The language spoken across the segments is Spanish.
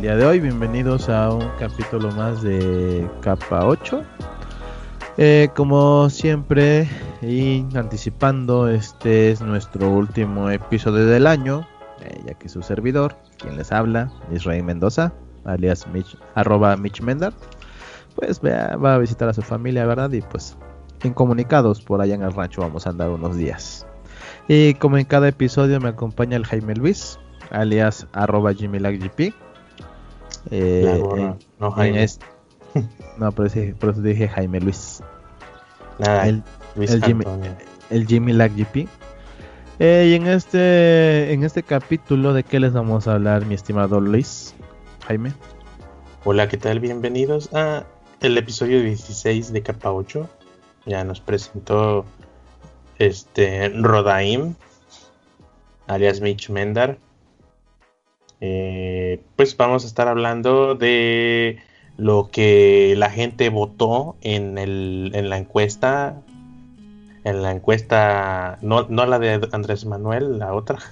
el día de hoy? Bienvenidos a un capítulo más de Capa 8. Eh, como siempre, y anticipando, este es nuestro último episodio del año, eh, ya que su servidor, quien les habla, Israel Mendoza, alias Mitch, arroba Mitch Mendar, pues va, a visitar a su familia, ¿verdad? Y pues incomunicados por allá en el rancho vamos a andar unos días. Y como en cada episodio me acompaña el Jaime Luis, alias arroba. Eh, no, Jaime. no, pero, sí, por eso dije Jaime Luis. Nada, el, el, Jimmy, el Jimmy Lag GP. Eh, y en este, en este capítulo, ¿de qué les vamos a hablar, mi estimado Luis? Jaime. Hola, ¿qué tal? Bienvenidos a el episodio 16 de Capa 8. Ya nos presentó este Rodaim, alias Mitch Mendar. Eh, pues vamos a estar hablando de lo que la gente votó en, el, en la encuesta. En la encuesta, no, no la de Andrés Manuel, la otra.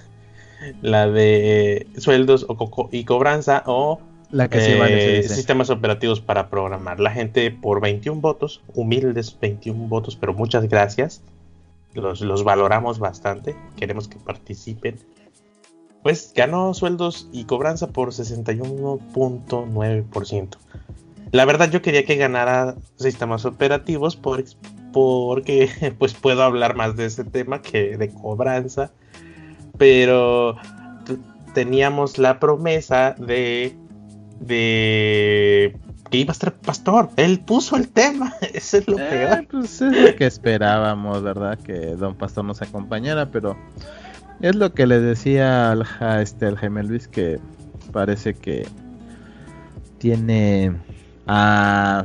La de sueldos o y cobranza o la que eh, sistemas operativos para programar. La gente por 21 votos, humildes 21 votos, pero muchas gracias. Los, los valoramos bastante. Queremos que participen pues ganó sueldos y cobranza por 61.9%. La verdad yo quería que ganara sistemas operativos por, porque pues puedo hablar más de ese tema que de cobranza, pero teníamos la promesa de de que iba a estar pastor. Él puso el tema. Eso es lo eh, peor. Pues es lo que esperábamos, ¿verdad? Que Don Pastor nos acompañara, pero es lo que le decía al, a este, al Jaime Luis que parece que tiene a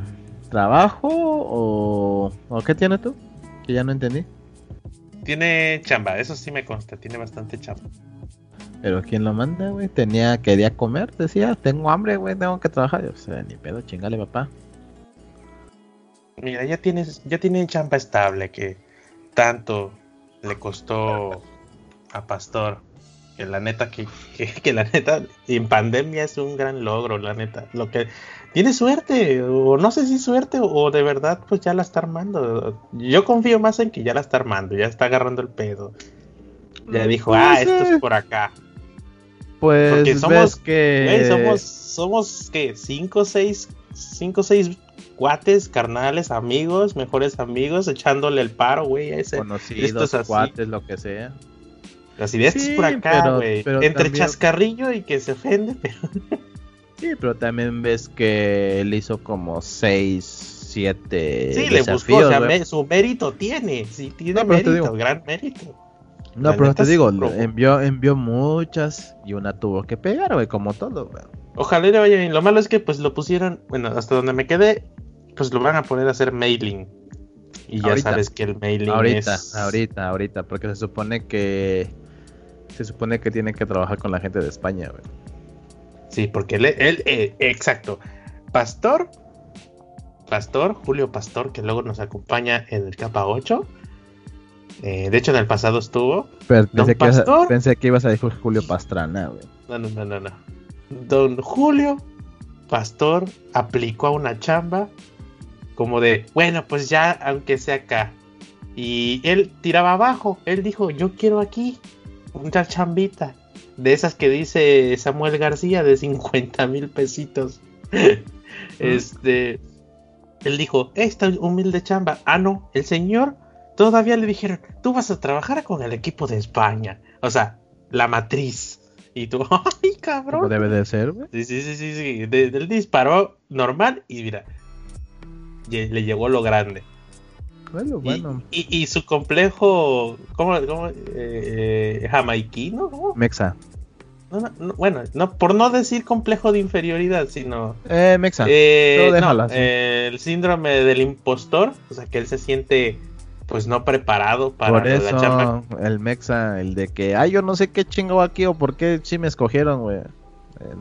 trabajo o, o qué tiene tú? Que ya no entendí. Tiene chamba, eso sí me consta, tiene bastante chamba. Pero ¿quién lo manda, güey? Tenía, quería comer, decía, tengo hambre, güey, tengo que trabajar. O sea, ni pedo, chingale, papá. Mira, ya tienes, ya tiene chamba estable que tanto le costó a Pastor. Que la neta, que, que, la neta, en pandemia es un gran logro, la neta. Lo que tiene suerte, o no sé si suerte, o de verdad, pues ya la está armando. Yo confío más en que ya la está armando, ya está agarrando el pedo. Ya mm, dijo, ah, esto es por acá. Pues Porque somos que. somos, somos que cinco, seis, cinco, seis cuates, carnales, amigos, mejores amigos, echándole el paro, güey, a ese. Conocidos, cuates, lo que sea. Las ideas por acá, güey. Entre chascarrillo y que se ofende, pero. sí, pero también ves que él hizo como 6, 7. Sí, le buscó, o sea, su mérito tiene. Sí, tiene mérito, gran mérito. No, pero te digo, envió, envió muchas y una tuvo que pegar, güey, como todo, güey. Ojalá le vaya bien. Lo malo es que, pues, lo pusieron, bueno, hasta donde me quedé, pues lo van a poner a hacer mailing. Y ya sabes que el mailing ahorita, es... Ahorita, ahorita, porque se supone que se supone que tiene que trabajar con la gente de España, güey. Sí, porque él, él eh, exacto. Pastor, Pastor, Julio Pastor, que luego nos acompaña en el capa 8. Eh, de hecho, en el pasado estuvo. Pero pensé, que ibas a, pensé que ibas a decir Julio Pastrana, güey. No, no, no, no, no. Don Julio Pastor aplicó a una chamba como de, bueno, pues ya, aunque sea acá. Y él tiraba abajo. Él dijo, yo quiero aquí una chambita de esas que dice Samuel García de 50 mil pesitos. este, él dijo, esta humilde chamba. Ah, no, el señor todavía le dijeron, tú vas a trabajar con el equipo de España. O sea, la matriz. Y tú, ay, cabrón. ¿Cómo debe de ser, Sí, sí, sí, sí. sí. Él disparó normal y mira, le llegó lo grande. Bueno. Y, su complejo, ¿cómo? cómo eh, jamaiquino? Mexa. bueno, no, por no decir complejo de inferioridad, sino... Eh, Mexa. Eh, el síndrome del impostor, o sea, que él se siente pues no preparado para por eso, El Mexa, el de que, ay, yo no sé qué chingo aquí o por qué sí me escogieron, güey.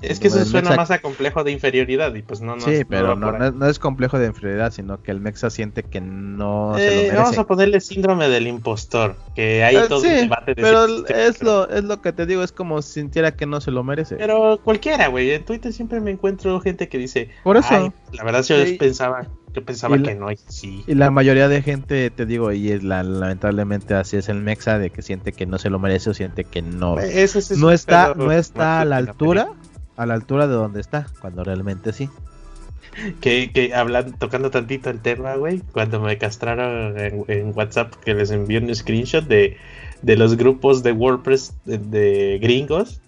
Es que eso suena más a complejo de inferioridad y pues no, no Sí, pero no, es complejo de inferioridad, sino que el Mexa siente que no se lo eh, merece. Vamos a ponerle síndrome del impostor, que hay Eh, todo sí, un debate de pero es lo, es lo que te digo, es como si sintiera que no se lo merece. Pero cualquiera, güey. En Twitter siempre me encuentro gente que dice. Por eso. "Ay, la verdad, yo Sí. pensaba, yo pensaba la- que no, y sí. Y la mayoría de gente, te digo, y es la, lamentablemente así es el Mexa, de que siente que no se lo merece o siente que no, es no está, no está a la altura, a la altura de donde está, cuando realmente sí. Que, que hablan, tocando tantito el tema, güey, cuando me castraron en, en WhatsApp, que les envié un screenshot de, de los grupos de WordPress de, de gringos.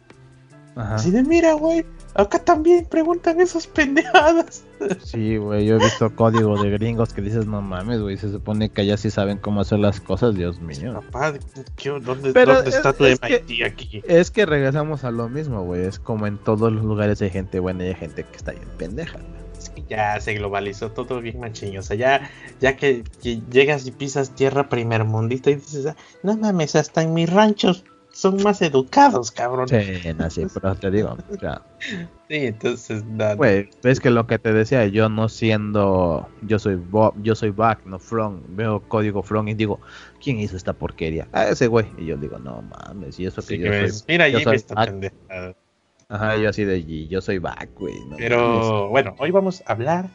Ajá. Así de, mira, güey, acá también preguntan esas pendejadas. Sí, güey, yo he visto código de gringos que dices, no mames, güey, se supone que allá sí saben cómo hacer las cosas, Dios mío. Papá, ¿qué- ¿dónde, Pero dónde es- está tu es MIT aquí? Es que regresamos a lo mismo, güey, es como en todos los lugares hay gente buena y hay gente que está bien pendeja. güey. Es que ya se globalizó todo bien machiño. O sea, ya, ya que, que llegas y pisas tierra primermundista y dices, "Ah, no mames, hasta en mis ranchos son más educados, cabrón. Sí, Sí, así, pero te digo, sea, entonces, nada. Güey, es que lo que te decía, yo no siendo, yo soy Bo- yo soy back, no front, veo código front y digo, ¿quién hizo esta porquería? Ah, ese güey. Y yo digo, no mames, y eso que yo que soy, ves, mira, yo Jimmy soy está back. pendejada. Ajá, yo así de, y yo soy back, güey. no mames. Pero bueno, hoy vamos a hablar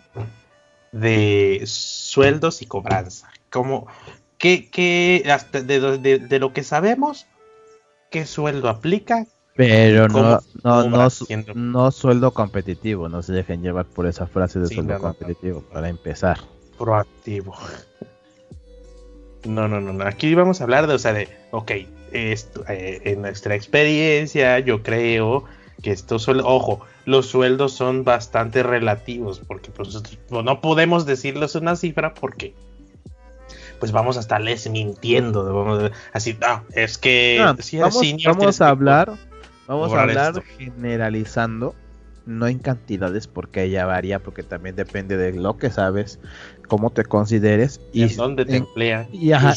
de sueldos y cobranza. Como, ¿qué, qué, hasta de- de lo que sabemos, qué sueldo aplica? Pero ¿Cómo no, no, no, sueldo competitivo, no se dejen llevar por esa frase de Sí, sueldo no, competitivo, para empezar. proactivo. No, no, no, no. Aquí vamos a hablar de, o sea, de, ok, esto, eh, en nuestra experiencia, yo creo que estos sueldos, ojo, los sueldos son bastante relativos, porque pues, no podemos decirles una cifra porque pues vamos a estarles mintiendo, vamos a- así, no, es que si eres vamos, que a hablar, vamos a hablar esto. generalizando, no en cantidades porque ella varía, porque también depende de lo que sabes, cómo te consideres y en dónde te emplean, y, ajá,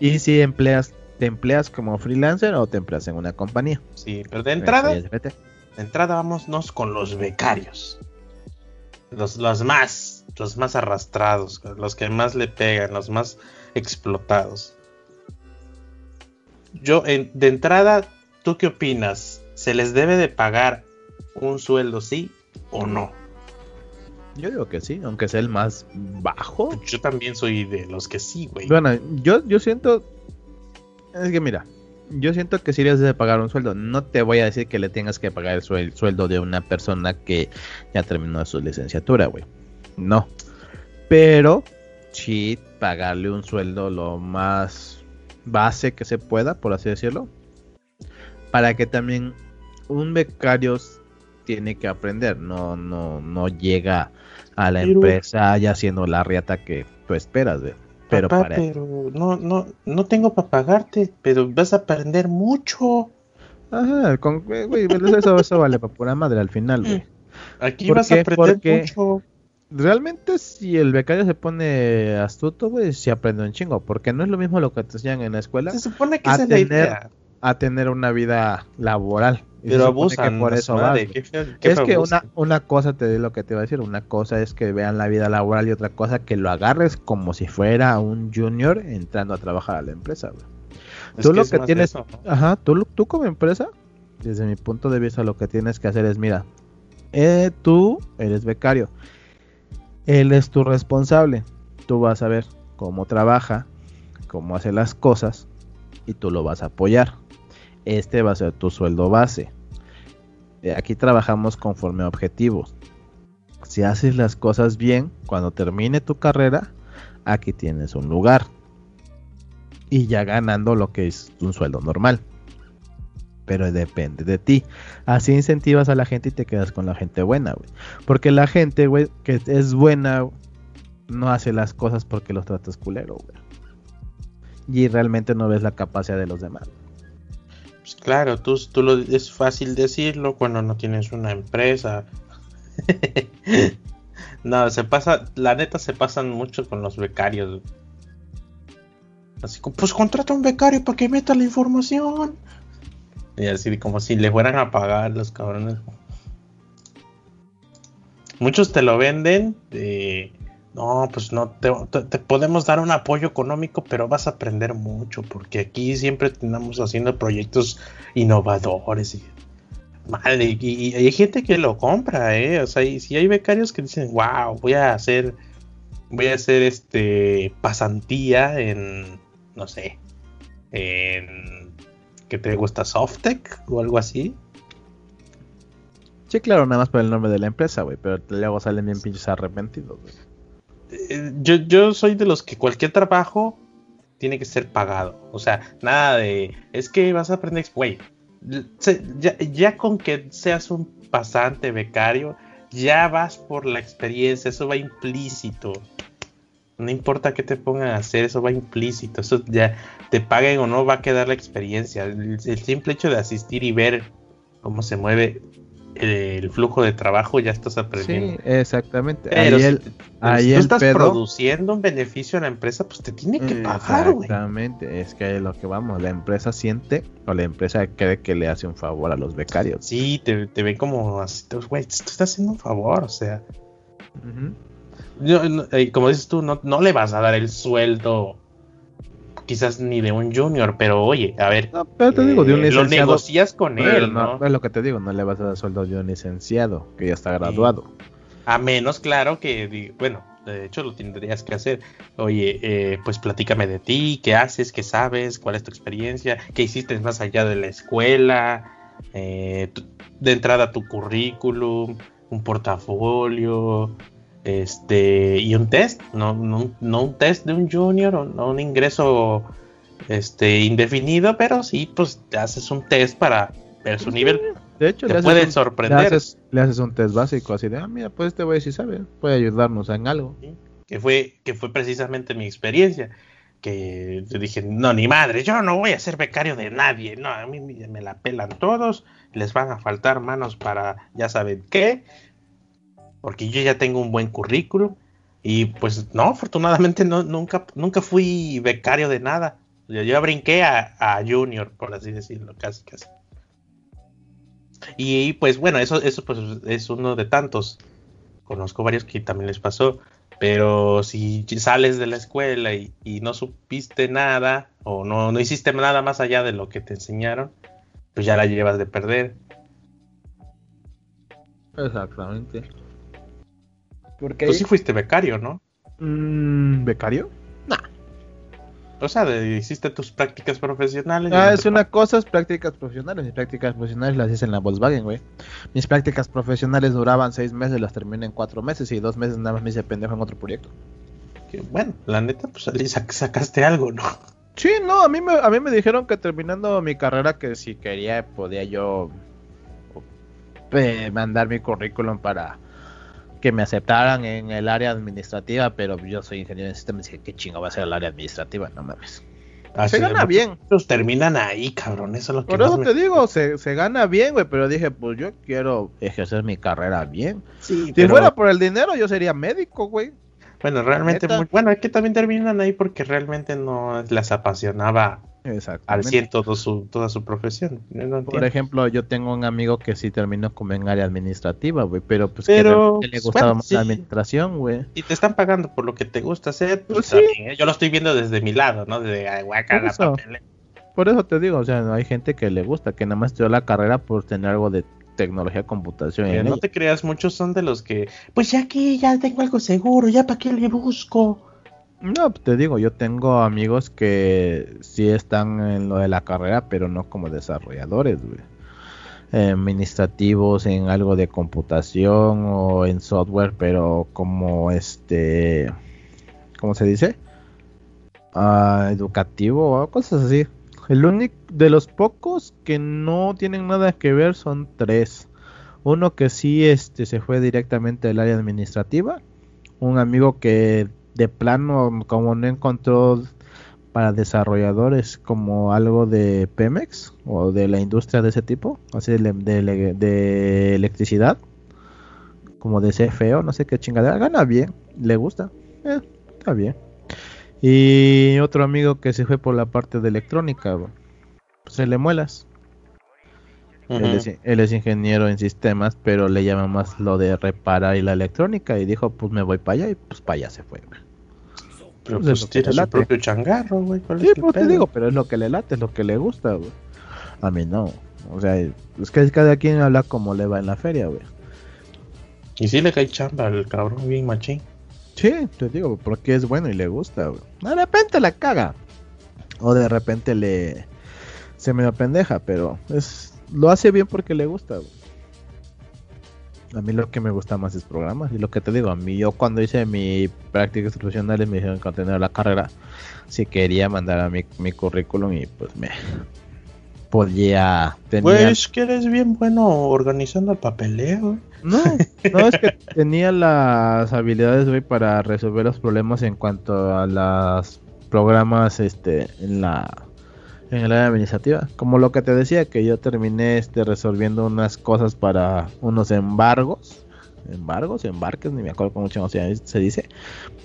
y si empleas, te empleas como freelancer o te empleas en una compañía. sí, pero de entrada. De entrada vámonos con los becarios. Los, los más, los más arrastrados, los que más le pegan, los más explotados. Yo, en- de entrada, ¿tú qué opinas? ¿Se les debe de pagar un sueldo, sí o no? Yo digo que sí, aunque sea el más bajo. Yo también soy de los que sí, güey. Bueno, yo, yo siento. Es que mira, yo siento que si les debe pagar un sueldo. No te voy a decir que le tengas que pagar el suel- sueldo de una persona que ya terminó su licenciatura, güey. No. Pero sí pagarle un sueldo lo más base que se pueda, por así decirlo. Para que también un becario tiene que aprender. No, no, no llega a la Pero- empresa ya haciendo la riata que tú esperas. Pero Papá, para pero no, no, no tengo para pagarte, pero vas a aprender mucho. Ajá, con, güey, pero eso, eso vale para pura madre al final, güey. Aquí ¿Por vas qué? a aprender Porque- mucho. Realmente si el becario se pone astuto, güey, se aprende un chingo, porque no es lo mismo lo que te enseñan en la escuela Se supone que a esa es la tener- idea. a tener una vida laboral. Pero abusan. que por a eso madre, qué feo- qué Es que abusan. una, una cosa te digo lo que te iba a decir, una cosa es que vean la vida laboral y otra cosa que lo agarres como si fuera un junior entrando a trabajar a la empresa, güey. Tú lo es que tienes- eso, ¿no? Ajá, tú, lo- tú como empresa, desde mi punto de vista, lo que tienes que hacer es, mira, eh, tú eres becario, él es tu responsable, tú vas a ver cómo trabaja, cómo hace las cosas y tú lo vas a apoyar. Este va a ser tu sueldo base. Eh, Aquí trabajamos conforme a objetivos. Si haces las cosas bien, cuando termine tu carrera, aquí tienes un lugar. Y ya ganando lo que es un sueldo normal. Pero depende de ti. Así incentivas a la gente y te quedas con la gente buena, güey. Porque la gente, güey, que es buena, no hace las cosas porque los tratas culero, güey. Y realmente no ves la capacidad de los demás. Pues claro, tú, tú lo, es fácil decirlo cuando no tienes una empresa. no, se pasa, la neta se pasan mucho con los becarios. Así como, pues contrata un becario para que meta la información. Y así como si le fueran a pagar los cabrones. muchos te lo venden de, no, pues no, te, podemos dar un apoyo económico, pero vas a aprender mucho, porque aquí siempre estamos haciendo proyectos innovadores y, madre, y, hay gente que lo compra, ¿eh? O sea, y si hay becarios que dicen, wow, voy a hacer, voy a hacer este pasantía en, no sé, en, ¿qué te gusta? Softec o algo así. Sí, claro, nada más por el nombre de la empresa, güey, pero luego salen bien pinches arrepentidos, güey. Eh, yo, yo soy de los que cualquier trabajo tiene que ser pagado. O sea, nada de, es que vas a aprender, güey, ya, ya, con que seas un pasante becario, ya vas por la experiencia, eso va implícito. No importa qué te pongan a hacer, eso va implícito. Eso ya te paguen o no va a quedar la experiencia. el simple hecho de asistir y ver cómo se mueve el flujo de trabajo ya estás aprendiendo. Sí, exactamente. Pero ahí, el, ahí tú estás produciendo un beneficio a la empresa, pues te tiene que pagar, Exactamente, es que lo que vamos, la empresa siente o la empresa cree que le hace un favor a los becarios. Sí, te, te ven como así, güey, tú estás haciendo un favor, o sea. Eh, como dices tú, no, no le vas a dar el sueldo quizás ni de un junior, pero oye, a ver, pero te digo, de un licenciado, lo negocias con él, ¿no? Es lo que te digo, no le vas a dar sueldo de un licenciado que ya está graduado. A menos, claro, que, bueno, de hecho lo tendrías que hacer. Oye, eh, pues platícame de ti, qué haces, qué sabes, cuál es tu experiencia, qué hiciste más allá de la escuela, eh, de entrada tu currículum, un portafolio, este y un test, no, no, un test de un junior o no un ingreso este indefinido, pero sí, pues te haces un test para ver su nivel. De hecho, te le puede sorprender. Le haces, un test básico así de, ah, mira, pues este güey sí sabe, puede ayudarnos en algo. Que fue, que fue precisamente mi experiencia. Que yo dije, no, ni madre, yo no voy a ser becario de nadie, no, a mí me la pelan todos, les van a faltar manos para ya saben qué, porque yo ya tengo un buen currículum y pues no, afortunadamente no, nunca, nunca fui becario de nada. Yo, yo brinqué a, junior, por así decirlo, casi, casi. Y pues bueno, eso, eso pues es uno de tantos. Conozco varios que también les pasó. Pero si sales de la escuela y, no supiste nada o no, no hiciste nada más allá de lo que te enseñaron, pues ya la llevas de perder. Exactamente. Porque Tú sí fuiste becario, ¿no? Mm, ¿Becario? No. O sea, hiciste tus prácticas profesionales. Ah, es una cosa, es prácticas profesionales. Mis prácticas profesionales las hice en la Volkswagen, güey. Mis prácticas profesionales duraban seis meses, las terminé en cuatro meses y dos meses nada más me hice pendejo en otro proyecto. Que bueno, la neta, pues sacaste algo, ¿no? Sí, no, a mí, me, a mí me dijeron que terminando mi carrera que si quería podía yo eh, mandar mi currículum para que me aceptaran en el área administrativa, pero yo soy ingeniero en sistemas y dije, ¿qué chingo va a ser el área administrativa? No mames. Ah, se gana bien. Los terminan ahí, cabrón. Eso es lo que Por eso te digo, se, se, gana bien, güey. Pero dije, pues yo quiero ejercer mi carrera bien. si fuera por el dinero, yo sería médico, güey. Bueno, realmente, bueno, es que también terminan ahí porque realmente no les apasionaba al 100 su, toda su profesión. Por ejemplo, yo tengo un amigo que sí terminó como en área administrativa, güey, pero pues que le gustaba más la administración, güey. Y te están pagando por lo que te gusta hacer, pues, pues ¿eh? Yo lo estoy viendo desde mi lado, ¿no? Desde por, eso, por eso te digo, o sea, hay gente que le gusta, que nada más estudió la carrera por tener algo de tecnología computación. no te creas, muchos son de los que, pues ya que ya tengo algo seguro, ya para qué le busco. No, te digo, yo tengo amigos que sí están en lo de la carrera, pero no como desarrolladores, administrativos en algo de computación o en software, pero como este, ¿cómo se dice? Ah, educativo o cosas así. El único de los pocos que no tienen nada que ver son tres. Uno que sí este se fue directamente del área administrativa, un amigo que de plano como no encontró para desarrolladores como algo de Pemex o de la industria de ese tipo, así de, de, electricidad, como de CFO, no sé qué chingadera, gana bien, le gusta, eh, está bien. Y otro amigo que se fue por la parte de electrónica, se le muelas. él, es, él, es, ingeniero en sistemas, pero le llama más lo de reparar y la electrónica. Y dijo, pues me voy para allá y pues para allá se fue. Pero pues, pues tiene su propio changarro, güey. Sí, pues te digo, pero es lo que le late, es lo que le gusta, güey. A mí no. O sea, es que cada quien habla como le va en la feria, güey. Y si le cae chamba al cabrón bien machín. Sí, te digo, porque es bueno y le gusta. De repente la caga. O de repente le... Se me pendeja, pero es lo hace bien porque le gusta. A mí lo que me gusta más es programas. Y lo que te digo, a mí yo cuando hice mi prácticas profesionales me dijeron que tener la carrera, si quería mandar a mi, mi currículum y pues me podía tener... Pues que eres bien bueno organizando el papeleo. No, no es que tenía las habilidades hoy para resolver los problemas en cuanto a los programas este en la en el área administrativa. Como lo que te decía, que yo terminé este, resolviendo unas cosas para unos embargos. Embargos, embarques, ni me acuerdo cómo se dice.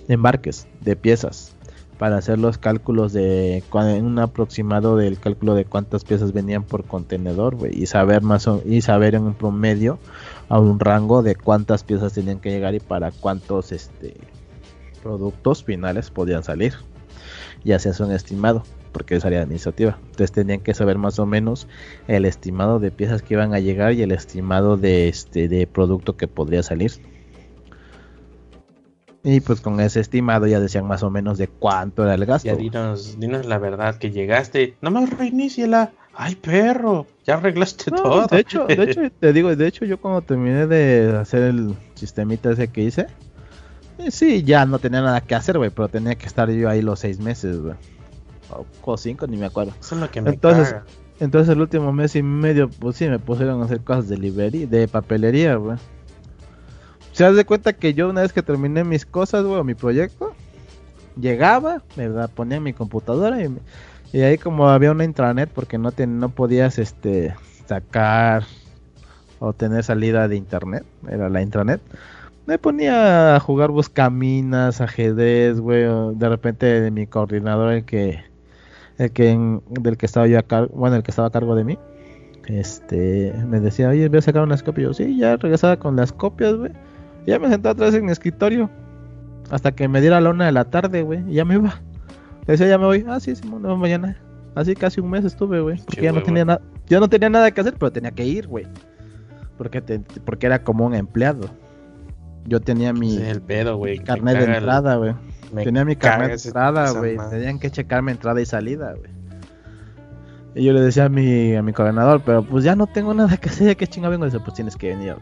Embarques de piezas. Para hacer los cálculos de un aproximado del cálculo de cuántas piezas venían por contenedor, y saber más y saber en un promedio a un rango de cuántas piezas tenían que llegar y para cuántos este productos finales podían salir. Y hacer un estimado porque es área administrativa. Entonces tenían que saber más o menos el estimado de piezas que iban a llegar y el estimado de este de producto que podría salir. Y pues con ese estimado ya decían más o menos de cuánto era el gasto. Ya dinos, dinos la verdad que llegaste. Nomás reiníciala. Ay, perro, ya arreglaste todo. De hecho, de hecho, te digo, de hecho yo cuando terminé de hacer el sistemita ese que hice, eh, sí, ya no tenía nada que hacer, güey, pero tenía que estar yo ahí los seis meses, güey o cinco, ni me acuerdo. entonces, entonces el último mes y medio, pues sí, me pusieron a hacer cosas de librería, de papelería, güey. Se das de cuenta que yo una vez que terminé mis cosas, güey, mi proyecto, llegaba, me ponía en mi computadora y, y ahí como había una intranet porque no, no podías este sacar o tener salida de internet, era la intranet. Me ponía a jugar buscaminas, ajedrez, güey, de repente de mi coordinador el que el que del que estaba yo a cargo, bueno, el que estaba a cargo de mí, este, me decía, oye, voy a sacar unas copias. Yo, sí, ya regresaba con las copias, güey. Ya me sentaba otra vez en mi escritorio. Hasta que me diera la una de la tarde, güey. Y ya me iba. Le decía, ya me voy. Ah, sí, sí, no, mañana. Así casi un mes estuve, güey. Porque ya no tenía nada. Yo no tenía nada que hacer, pero tenía que ir, güey. Porque, porque era como un empleado. Yo tenía mi, el pedo, güey, carnet de entrada, güey. Tenía mi carnet de entrada, güey. Tenían que checarme entrada y salida, güey. Y yo le decía a mi, a mi coordinador, pero pues ya no tengo nada que hacer, ya que chinga vengo. Dice, pues tienes que venir.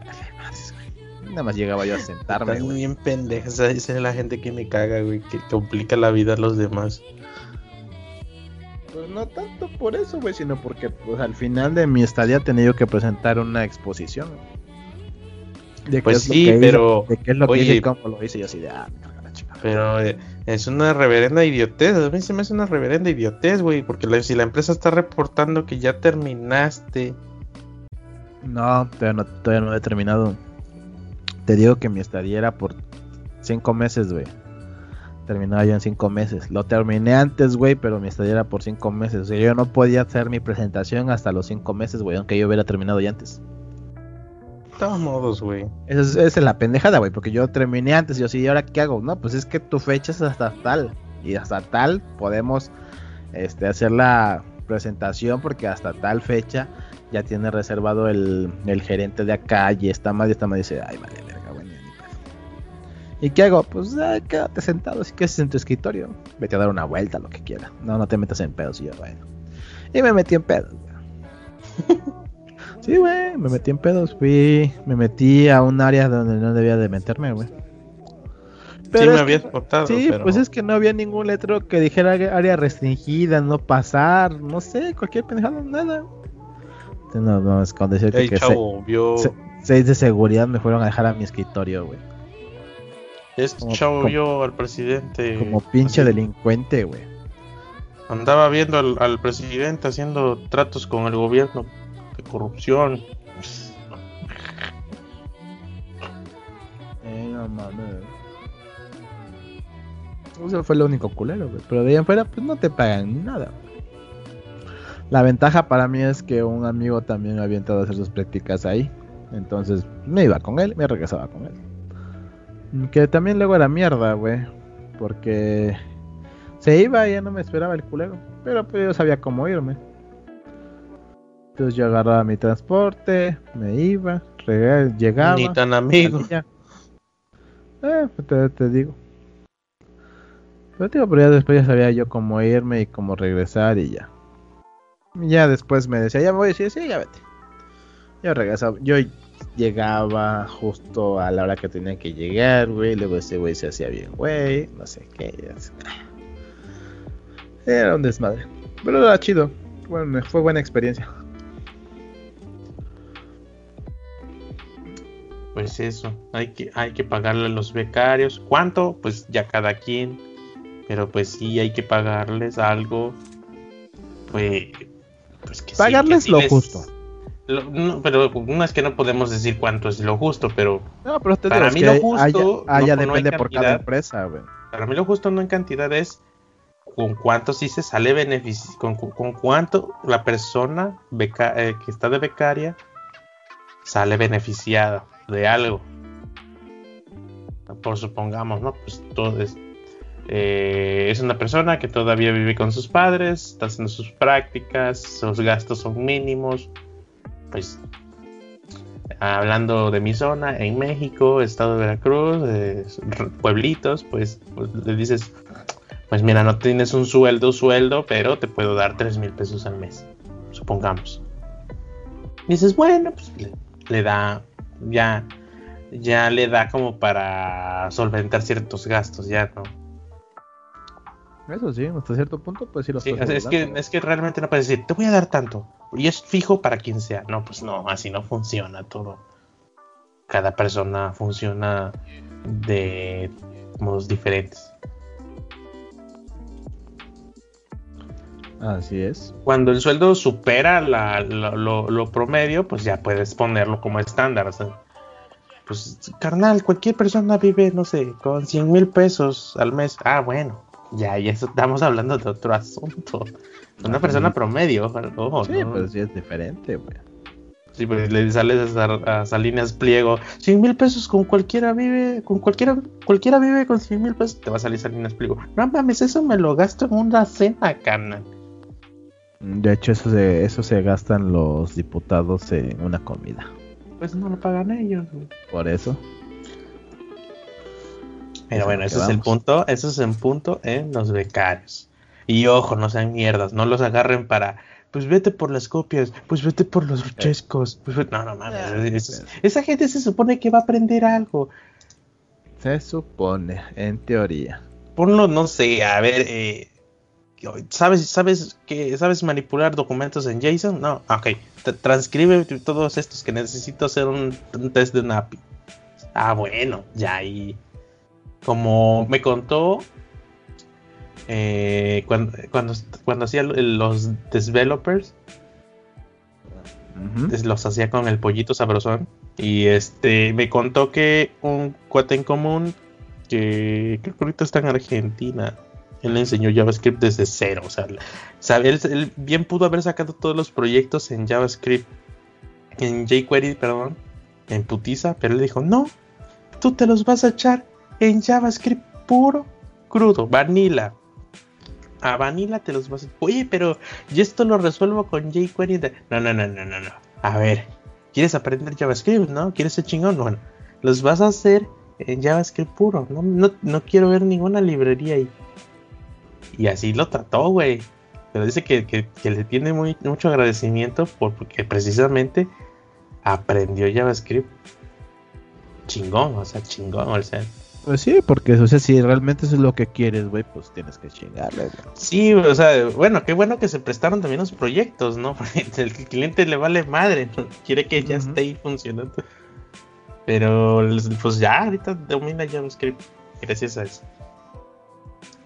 Nada más llegaba yo a sentarme. Están bien pendeja, esa es la gente que me caga, güey, que complica la vida a los demás. Pues no tanto por eso, güey, sino porque pues al final de mi estadía tenía yo que presentar una exposición. De pues sí, pero. de qué es lo que hice y cómo lo hice, yo así de, ah, pero eh, es una reverenda idiotez. A mí se me hace una reverenda idiotez, güey. Porque si la empresa está reportando que ya terminaste. No, todavía no, todavía no he terminado. Te digo que mi estadía era por cinco meses, güey. Terminaba yo en cinco meses. Lo terminé antes, güey, pero mi estadía era por cinco meses. O sea, yo no podía hacer mi presentación hasta los cinco meses, güey, aunque yo hubiera terminado ya antes todos modos, güey. Esa es, la pendejada, güey, porque yo terminé antes y yo sí, ¿y ahora qué hago? No, pues es que tu fecha es hasta tal. Y hasta tal podemos este, hacer la presentación porque hasta tal fecha ya tiene reservado el, gerente de acá y está más y está más y dice, ay, vale. ¿Y qué hago? Pues quédate sentado, así que es en tu escritorio. Vete a dar una vuelta, lo que quiera. No, no te metas en pedos. Y yo, bueno. Y me metí en pedos. Sí, güey, me metí en pedos, fui, me metí a un área donde no debía de meterme, güey. sí, me habías contado. Sí, pues es que no había ningún letrero que dijera área restringida, no pasar, no sé, cualquier pendejada, nada. No, no, es cuando decía que chavo, vio... seis de seguridad me fueron a dejar a mi escritorio, güey. Es chavo vio al presidente. Como pinche delincuente, güey. Andaba viendo al, al presidente haciendo tratos con el gobierno de corrupción. Eh, no mames. Eso fue lo único culero, Pero de ahí en fuera, pues no te pagan nada. La ventaja para mí es que un amigo también había entrado a hacer sus prácticas ahí. Entonces me iba con él, me regresaba con él. Que también luego era mierda, güey. Porque se iba y ya no me esperaba el culero. Pero pues yo sabía cómo irme. Entonces yo agarraba mi transporte, me iba, llegaba. Ni tan amigo. Eh, pues te, digo. Pero digo, pero ya después ya sabía yo cómo irme y cómo regresar y ya. Y ya después me decía, ya voy decir, sí, ya vete. Yo regresaba, yo llegaba justo a la hora que tenía que llegar, güey. Luego ese güey se hacía bien, güey. No sé qué. Era un desmadre. Pero era chido. Bueno, fue buena experiencia. Pues eso, hay que, hay que pagarle a los becarios. ¿Cuánto? Pues ya cada quien. Pero pues sí, hay que pagarles algo. Pues, pues que Pagarles lo justo. Pero no es que no podemos decir cuánto es lo justo, pero, no, pero para mí lo justo. Ah, ya depende por cada empresa, Para mí lo justo no en cantidad es con cuánto sí se sale beneficio, con, con cuánto la persona beca, eh, que está de becaria sale beneficiada de algo. Por supongamos, ¿no? Pues todo es, eh, es una persona que todavía vive con sus padres, está haciendo sus prácticas, sus gastos son mínimos. Pues hablando de mi zona, en México, estado de Veracruz, eh, pueblitos, pues, pues, le dices, pues mira, no tienes un sueldo, sueldo, pero te puedo dar 3 mil pesos al mes, supongamos. dices, bueno, pues le da ya, ya le da como para solventar ciertos gastos, ya no. Eso sí, hasta cierto punto, pues sí lo es, que, es que realmente no puedes decir, te voy a dar tanto. Y es fijo para quien sea. No, pues no, así no funciona todo. Cada persona funciona de modos diferentes. Así es. Cuando el sueldo supera lo, promedio, pues ya puedes ponerlo como estándar. pues, carnal, cualquier persona vive, no sé, con 100 mil pesos al mes. Ah, bueno, ya, y eso estamos hablando de otro asunto. Una persona promedio, ojo, Sí, pues sí es diferente, güey. Sí, pues le sales a, Salinas Pliego, 100 mil pesos con cualquiera vive, con cualquiera, cualquiera vive con 100 mil pesos, te va a salir Salinas Pliego. No mames, eso me lo gasto en una cena, carnal. De hecho, eso se, eso se gastan los diputados en una comida. Pues no lo pagan ellos. Por eso. Pero bueno, ese es el punto, eso es el punto en los becarios. Y ojo, no sean mierdas, no los agarren para, pues vete por las copias, pues vete por los chescos. Pues, no, no mames. esa gente se supone que va a aprender algo. Se supone, en teoría. Ponlo, no sé, a ver, eh, ¿Sabes, sabes, que, ¿Sabes manipular documentos en JSON? No, ah, ok. transcribe todos estos que necesito hacer un, test de un API. Ah, bueno, ya ahí. Como me contó eh, cuando, cuando, hacía los developers, los hacía con el pollito sabrosón. Y este me contó que un cuate en común que creo que ahorita está en Argentina él le enseñó JavaScript desde cero. O sea, él, bien pudo haber sacado todos los proyectos en JavaScript, en jQuery, perdón, en putiza, pero él dijo, no, tú te los vas a echar en JavaScript puro, crudo, vanilla. A vanilla te los vas a... Oye, pero yo esto lo resuelvo con jQuery. No, no, no, no, no, no. A ver, ¿quieres aprender JavaScript, no? ¿Quieres ser chingón? Bueno, los vas a hacer en JavaScript puro. No, no, no quiero ver ninguna librería ahí. Y así lo trató, güey. Pero dice que, le tiene mucho agradecimiento porque precisamente aprendió JavaScript chingón, o sea, chingón, o sea. Pues sí, porque, o sea, si realmente eso es lo que quieres, güey, pues tienes que chingarle, güey. Sí, o sea, bueno, qué bueno que se prestaron también los proyectos, ¿no? Porque el cliente le vale madre, ¿no? quiere que ya esté ahí funcionando. Pero, pues ya, ahorita domina JavaScript, gracias a eso.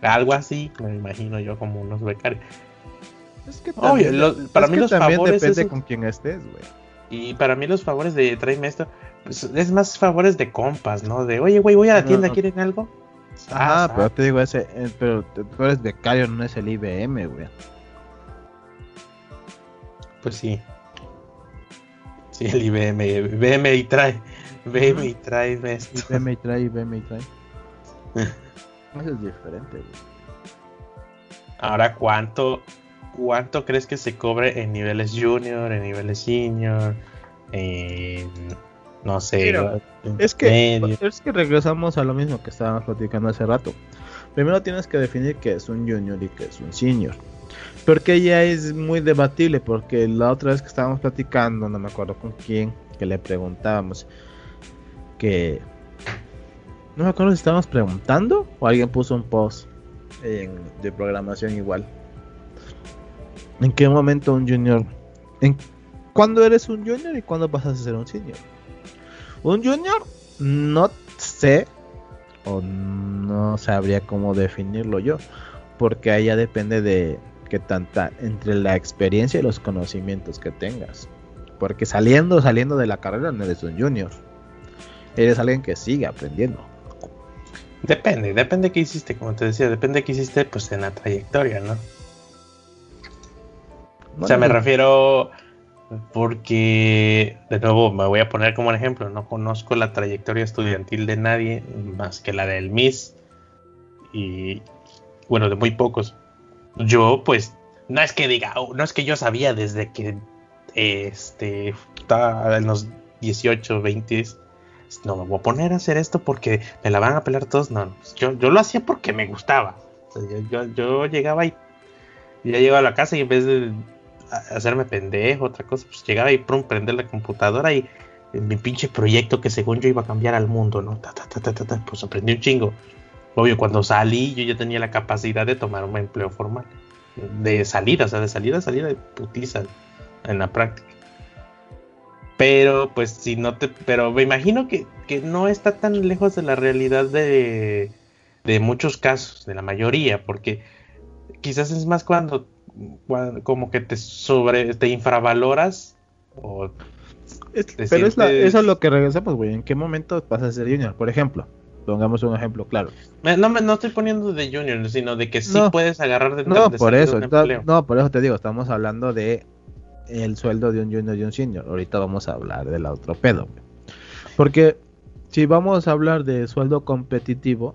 Algo así, me imagino yo como unos becarios. Es que también, para mí los favores depende con quién estés, güey. Y para mí los favores de tráeme esto, pues, es más favores de compas, ¿no? De, oye, güey, voy a la tienda, ¿quieren algo? Ah, pero te digo ese, eh, pero tú eres becario, no es el IBM, güey. Pues sí. Sí, el IBM, IBM y trae, IBM y trae esto. IBM y trae, IBM y trae. Eso es diferente, güey. Ahora, ¿cuánto, ¿cuánto crees que se cobre en niveles junior, en niveles senior, en, no sé, es que, es que regresamos a lo mismo que estábamos platicando hace rato. Primero tienes que definir qué es un junior y qué es un senior. Porque ya es muy debatible, porque la otra vez que estábamos platicando, no me acuerdo con quién, que le preguntábamos que... No me acuerdo si estábamos preguntando o alguien puso un post de programación igual. ¿En qué momento un junior? ¿En cuándo eres un junior y cuándo pasas a ser un senior? Un junior, no sé o no sabría cómo definirlo yo, porque ya depende de que tanta entre la experiencia y los conocimientos que tengas. Porque saliendo, saliendo de la carrera no eres un junior. Eres alguien que sigue aprendiendo. Depende, depende qué hiciste, como te decía, depende qué hiciste pues en la trayectoria, ¿no? O sea, me refiero porque, de nuevo, me voy a poner como un ejemplo, no conozco la trayectoria estudiantil de nadie más que la del Miss y, bueno, de muy pocos. Yo, pues, no es que diga, oh, no es que yo sabía desde que, este, estaba en los 18, 20 no me voy a poner a hacer esto porque me la van a pelar todos. No, yo, yo lo hacía porque me gustaba. yo, llegaba y ya llegaba a la casa y en vez de hacerme pendejo, otra cosa, pues llegaba y prum, prender la computadora y mi pinche proyecto que según yo iba a cambiar al mundo, ¿no? pues aprendí un chingo. Obvio, cuando salí yo ya tenía la capacidad de tomar un empleo formal. De salida, o sea, de salida a salida de putiza en la práctica. Pero pues si no te... Pero me imagino que, no está tan lejos de la realidad de, de muchos casos, de la mayoría, porque quizás es más cuando, como que te sobre te infravaloras o pero es la, eso es lo que regresamos, güey. ¿En qué momento pasas a ser junior? Por ejemplo, pongamos un ejemplo claro. No, no estoy poniendo de junior, sino de que sí puedes agarrar de No, por eso, no, por eso te digo, estamos hablando de el sueldo de un junior y un senior. Ahorita vamos a hablar del otro pedo. Porque si vamos a hablar de sueldo competitivo,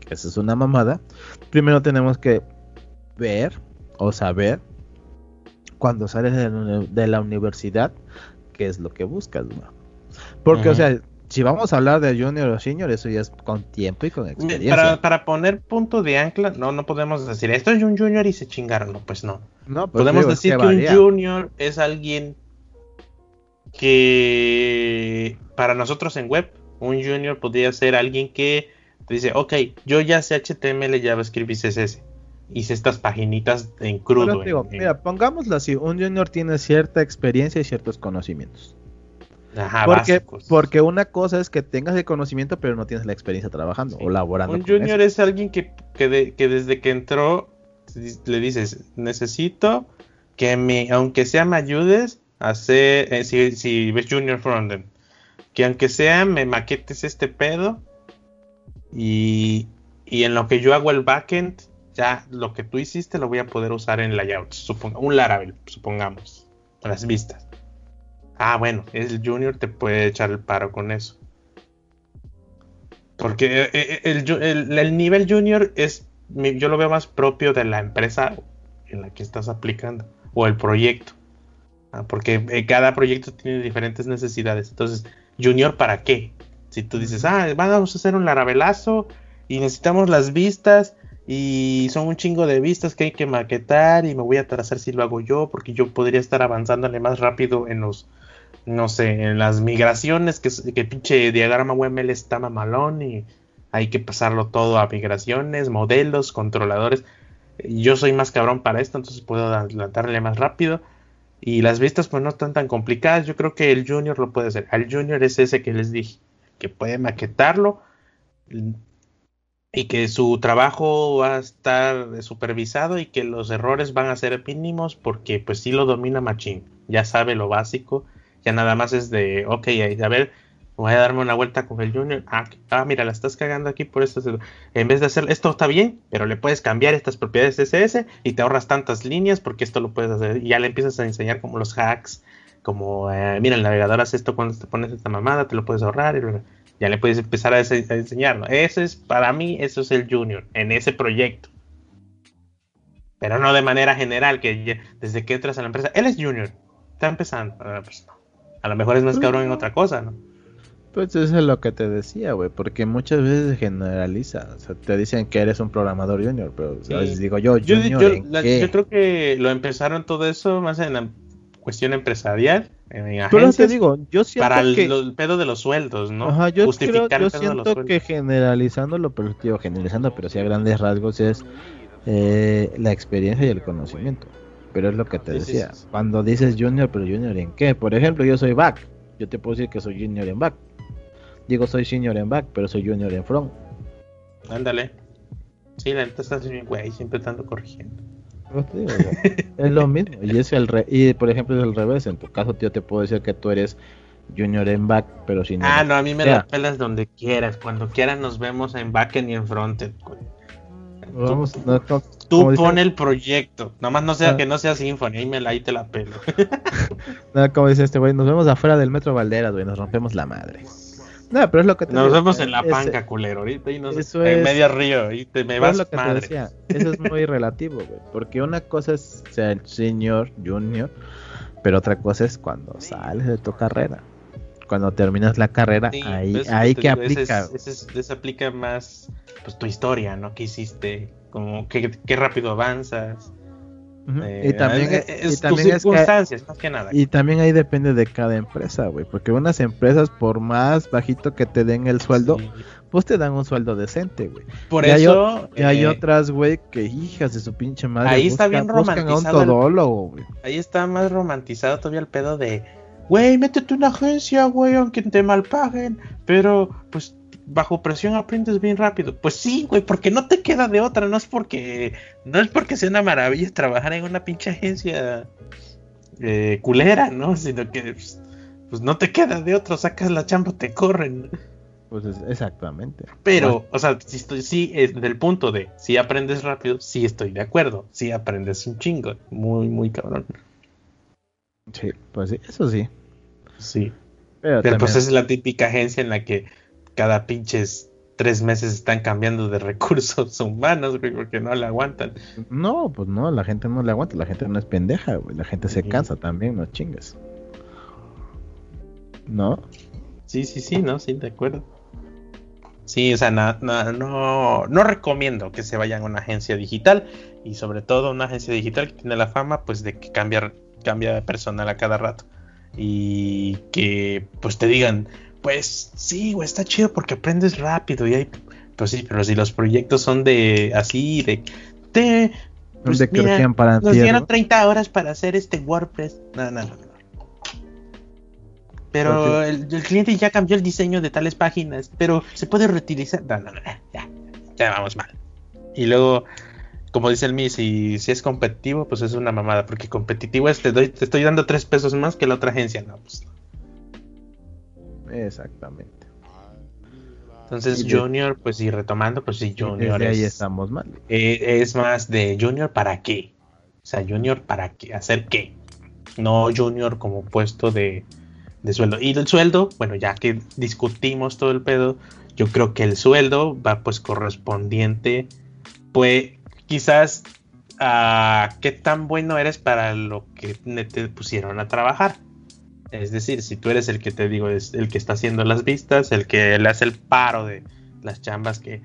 que esa es una mamada, primero tenemos que ver o saber cuando sales de la universidad qué es lo que buscas. Porque, o sea, si vamos a hablar de junior o senior, eso ya es con tiempo y con experiencia. Para, poner punto de ancla, no, no podemos decir esto es un junior y se chingaron, no, pues no. no pues podemos decir que, un junior es alguien que para nosotros en web, un junior podría ser alguien que te dice, ok, yo ya sé HTML, JavaScript y CSS. Hice estas paginitas en crudo. Mira, pongámoslo así, un junior tiene cierta experiencia y ciertos conocimientos porque, porque una cosa es que tengas el conocimiento, pero no tienes la experiencia trabajando o laborando. Un junior es alguien que, desde que entró le dices, necesito que me, aunque sea me ayudes a hacer, eh, si, ves junior frontend, que aunque sea me maquetes este pedo y, y en lo que yo hago el backend, ya lo que tú hiciste lo voy a poder usar en layouts, un Laravel, supongamos, las vistas. Ah, bueno, el junior te puede echar el paro con eso. Porque eh, eh, el, nivel junior es, yo lo veo más propio de la empresa en la que estás aplicando o el proyecto. Ah, porque eh, cada proyecto tiene diferentes necesidades. Entonces, junior, ¿para qué? Si tú dices, ah, vamos a hacer un larabelazo y necesitamos las vistas y son un chingo de vistas que hay que maquetar y me voy a trazar si lo hago yo porque yo podría estar avanzándole más rápido en los no sé, en las migraciones, que, que pinche diagrama UML está mamalón y hay que pasarlo todo a migraciones, modelos, controladores. Yo soy más cabrón para esto, entonces puedo adelantarle más rápido. Y las vistas pues no están tan complicadas. Yo creo que el junior lo puede hacer. El junior es ese que les dije, que puede maquetarlo y que su trabajo va a estar supervisado y que los errores van a ser mínimos porque pues sí lo domina Machine. Ya sabe lo básico ya nada más es de, ok, a ver, voy a darme una vuelta con el Junior. Ah, ah, mira, la estás cagando aquí por esto. En vez de hacer esto está bien, pero le puedes cambiar estas propiedades CSS y te ahorras tantas líneas porque esto lo puedes hacer. Y ya le empiezas a enseñar como los hacks, como, eh, mira, el navegador hace esto cuando te pones esta mamada, te lo puedes ahorrar. Y ya le puedes empezar a, enseñar. ¿no? Ese es, para mí, eso es el Junior en ese proyecto. Pero no de manera general, que desde que entras a la empresa, él es Junior, está empezando. Ah, pues a lo mejor es más cabrón en otra cosa, ¿no? Pues eso es lo que te decía, güey, porque muchas veces generaliza, o sea, te dicen que eres un programador junior, pero a veces digo yo, junior, yo, yo, creo que lo empezaron todo eso más en la cuestión empresarial, en pero te digo, yo siento para el, pedo de los sueldos, ¿no? Ajá, yo, Justificar yo siento que generalizándolo, pero tío, generalizando, pero sí a grandes rasgos es eh, la experiencia y el conocimiento. Pero es lo que te decía, cuando dices junior, pero junior en qué? Por ejemplo, yo soy back, yo te puedo decir que soy junior en back Digo, soy senior en back, pero soy junior en front. Ándale. Sí, la neta estás bien, güey, siempre estando corrigiendo. Es lo mismo. Y, es el y por ejemplo, es el revés. En tu caso, tío, te puedo decir que tú eres junior en back, pero sin. Ah, no, a mí me la pelas donde quieras. Cuando quieras nos vemos en back y en front Vamos, tú, pon el proyecto. Nomás no sea ah. que no sea Symphony, ahí, me la, ahí te la pelo. no, como dice este güey, nos vemos afuera del metro Valderas, güey, nos rompemos la madre. No, pero es lo que te Nos vemos en la panca, culero. Ahorita y nos eso en medio río. Y te me vas lo que madre. Te decía. Eso es muy relativo, güey. Porque una cosa es ser señor, junior, pero otra cosa es cuando sales de tu carrera. Cuando terminas la carrera, ahí, pues, ahí que aplica. Ese, aplica más pues tu historia, ¿no? ¿Qué hiciste? Como qué, qué rápido avanzas eh, y también, es, y también circunstancias, más que nada. Y también ahí depende de cada empresa, güey. Porque unas empresas, por más bajito que te den el sueldo, pues te dan un sueldo decente, güey. Por eso. Hay, y hay eh, otras, güey, que hijas de su pinche madre. Ahí está bien romantizado. Ahí está más romantizado todavía el pedo de. Güey, métete una agencia, güey, aunque te mal paguen. Pero, pues bajo presión aprendes bien rápido. Pues sí, güey, porque no te queda de otra, no es porque no es porque sea una maravilla trabajar en una pinche agencia eh, culera, ¿no? Sino que pues, pues, no te queda de otra, sacas la chamba, te corren. Pues exactamente. Pero, o sea, si estoy, sí, es del punto de si aprendes rápido, sí estoy de acuerdo. Si aprendes un chingo, muy, muy cabrón. Sí, pues sí, eso sí. Sí. Pero, Pero pues es la típica agencia en la que cada pinches tres meses están cambiando de recursos humanos, güey, porque no le aguantan. No, pues no, la gente no le aguanta, la gente no es pendeja, güey, la gente se cansa también, no chingas. ¿No? Sí, sí, sí, no, sí, de acuerdo. Sí, o sea, no, no, no recomiendo que se vayan a una agencia digital y sobre todo una agencia digital que tiene la fama pues de que cambia, cambia de personal a cada rato y que pues te digan, pues sí, güey, está chido porque aprendes rápido y hay... Pues sí, pero si los proyectos son de así, de... de pues mira, para nos dieron 30 horas para hacer este WordPress. No, no, no. Pero el, cliente ya cambió el diseño de tales páginas, pero se puede reutilizar. No, no, no, ya, ya vamos mal. Y luego, como dice el Mi, si, si es competitivo, pues es una mamada, porque competitivo es te, doy, te estoy dando tres pesos más que la otra agencia. No, pues Exactamente. Entonces, Junior, pues y retomando, pues sí, Junior. ahí estamos mal. Eh, es más de Junior para qué. O sea, Junior para qué, hacer qué. No Junior como puesto de, sueldo. Y el sueldo, bueno, ya que discutimos todo el pedo, yo creo que el sueldo va pues correspondiente, pues quizás a qué tan bueno eres para lo que te pusieron a trabajar. Es decir, si tú eres el que te digo, es el que está haciendo las vistas, el que le hace el paro de las chambas que,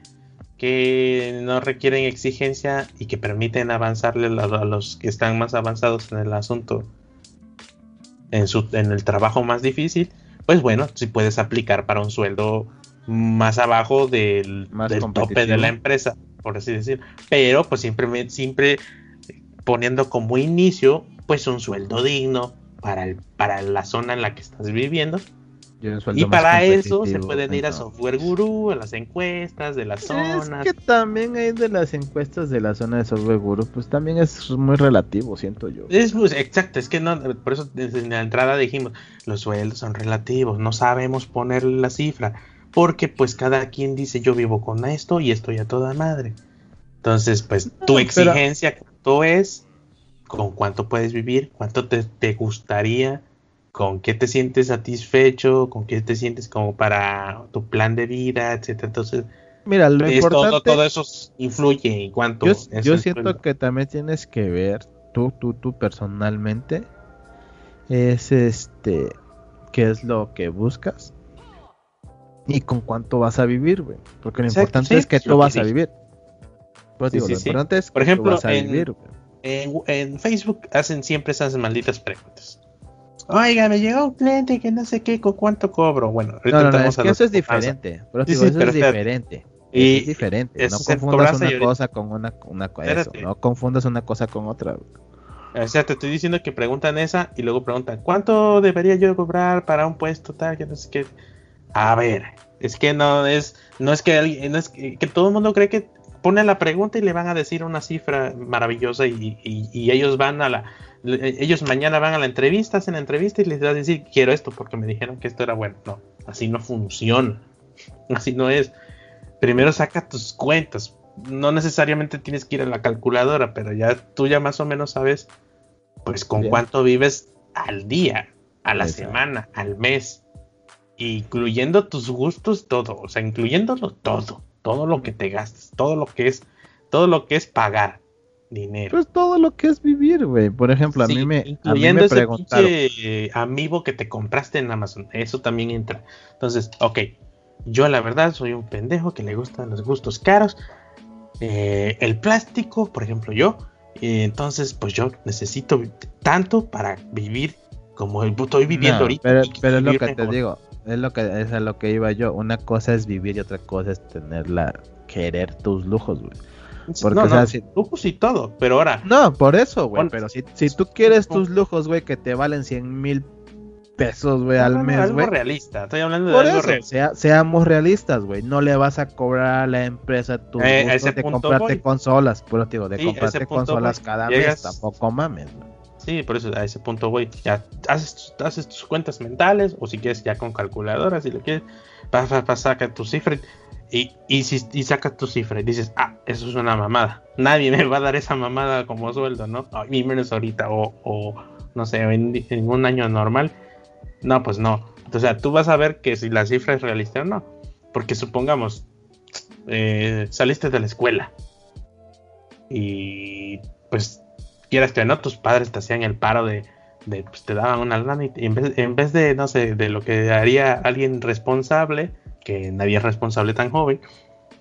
que no requieren exigencia y que permiten avanzarle a los que están más avanzados en el asunto, en, su, en el trabajo más difícil, pues bueno, si puedes aplicar para un sueldo más abajo del, tope de la empresa, por así decir. Pero pues siempre, siempre poniendo como inicio, pues un sueldo digno, para, el, para la zona en la que estás viviendo y para eso se pueden ir a Software Guru, a las encuestas de las zonas. Es que también hay de las encuestas de la zona de Software Guru, pues también es muy relativo, siento yo. Es pues, exacto, es que no, por eso en la entrada dijimos, los sueldos son relativos, no sabemos poner la cifra, porque pues cada quien dice yo vivo con esto y estoy a toda madre. Entonces, pues tu exigencia, ¿cuánto es? ¿Con cuánto puedes vivir? ¿Cuánto te, te gustaría? con qué te sientes satisfecho, con qué te sientes como para tu plan de vida, etcétera. Entonces, mira, lo importante, todo, eso influye en cuanto yo, yo siento que también tienes que ver tú, tú, tú personalmente es este qué es lo que buscas y con cuánto vas a vivir, güey. Porque lo importante es que tú vas a vivir. Pues digo, lo importante es que Por ejemplo, tú vas a vivir, en, en Facebook hacen siempre esas malditas preguntas Oiga, me llegó un cliente que no sé qué, con cuánto cobro. Bueno, no, no, no es que eso es diferente. Pero eso es diferente. Y es diferente. No confundas una cosa con una, una eso, No confundas una cosa con otra. O sea, te estoy diciendo que preguntan esa y luego preguntan ¿cuánto debería yo cobrar para un puesto tal? Que no sé qué. A ver, es que no es, no es que no es que, todo el mundo cree que pone la pregunta y le van a decir una cifra maravillosa y, y ellos van a la ellos mañana van a la entrevista, hacen la entrevista y les van a decir, quiero esto porque me dijeron que esto era bueno. No, así no funciona. Así no es. Primero saca tus cuentas. No necesariamente tienes que ir a la calculadora, pero ya tú ya más o menos sabes, pues con cuánto vives al día, a la semana, al mes, incluyendo tus gustos, todo, o sea, incluyéndolo todo, todo lo que te gastas, todo lo que es, todo lo que es pagar dinero. Pues todo lo que es vivir, güey. Por ejemplo, a mí me, a mí me preguntaron. Ese amiibo que te compraste en Amazon, eso también entra. Entonces, ok, yo la verdad soy un pendejo que le gustan los gustos caros. Eh, el plástico, por ejemplo, yo. entonces, pues yo necesito tanto para vivir como estoy viviendo ahorita. Pero, pero es lo que te digo, es lo que es a lo que iba yo. Una cosa es vivir y otra cosa es tenerla, querer tus lujos, güey. Porque, no, o sea, si... lujos y todo, pero ahora. No, por eso, güey. pero si, si tú quieres tus lujos, güey, que te valen 100 mil pesos, güey, al mes, algo güey. realista, estoy hablando de algo realista. seamos realistas, güey. No le vas a cobrar a la empresa tu eh, de comprarte consolas, pero digo, de comprarte consolas cada mes, tampoco mames, Sí, por eso a ese punto, güey, ya haces, haces tus cuentas mentales, o si quieres ya con calculadoras, si lo quieres, pasa, pasa, saca tu cifra y, y, si, y sacas tu cifra y dices, ah, eso es una mamada. Nadie me va a dar esa mamada como sueldo, ¿no? Mí menos ahorita, o, o no sé, en, un año normal. No, pues no. O sea, tú vas a ver que si la cifra es realista o no. Porque supongamos, eh, saliste de la escuela y pues quieras que no, tus padres te hacían el paro de, de pues, te daban una lana y en vez, en vez de, no sé, de lo que haría alguien responsable, que nadie es responsable tan joven,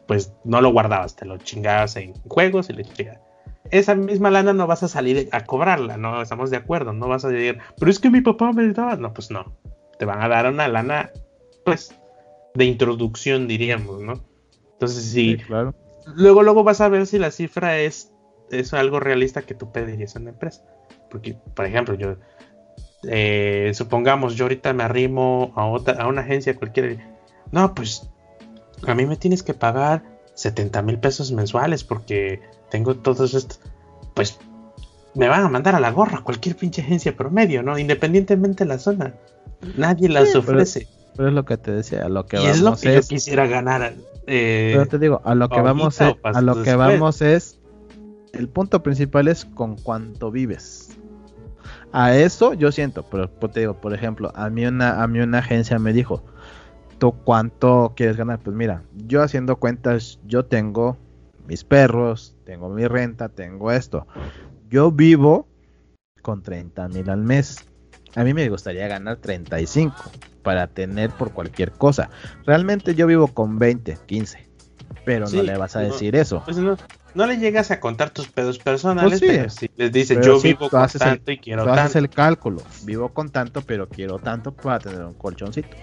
pues no lo guardabas, te lo chingabas en juegos y le chingabas. Esa misma lana no vas a salir a cobrarla, no estamos de acuerdo, no vas a decir, pero es que mi papá me daba, no, pues no, te van a dar una lana, pues, de introducción, diríamos, ¿no? Entonces, sí, claro. luego, luego vas a ver si la cifra es, es algo realista que tú pedirías en la empresa. Porque, por ejemplo, yo, eh, supongamos, yo ahorita me arrimo a, otra, a una agencia cualquiera no, pues a mí me tienes que pagar 70 mil pesos mensuales porque tengo todos estos, pues me van a mandar a la gorra cualquier pinche agencia promedio, ¿no? Independientemente de la zona. Nadie las ofrece. Pero, es lo que te decía, a lo que y vamos es lo que yo quisiera ganar. Eh, pero te digo, a lo que vamos es, a lo que vamos es el punto principal es con cuánto vives. A eso yo siento, pero te digo, por ejemplo, a mí una a mí una agencia me dijo, cuánto quieres ganar. Pues mira, yo haciendo cuentas, yo tengo mis perros, tengo mi renta, tengo esto. Yo vivo con 30 mil al mes. A mí me gustaría ganar 35 para tener por cualquier cosa. Realmente yo vivo con 20, 15. Pero no le vas a decir eso. Pues no, le llegas a contar tus pedos personales, pues si les dices yo vivo con tanto y quiero tanto. haces el cálculo. Vivo con tanto, pero quiero tanto para tener un colchoncito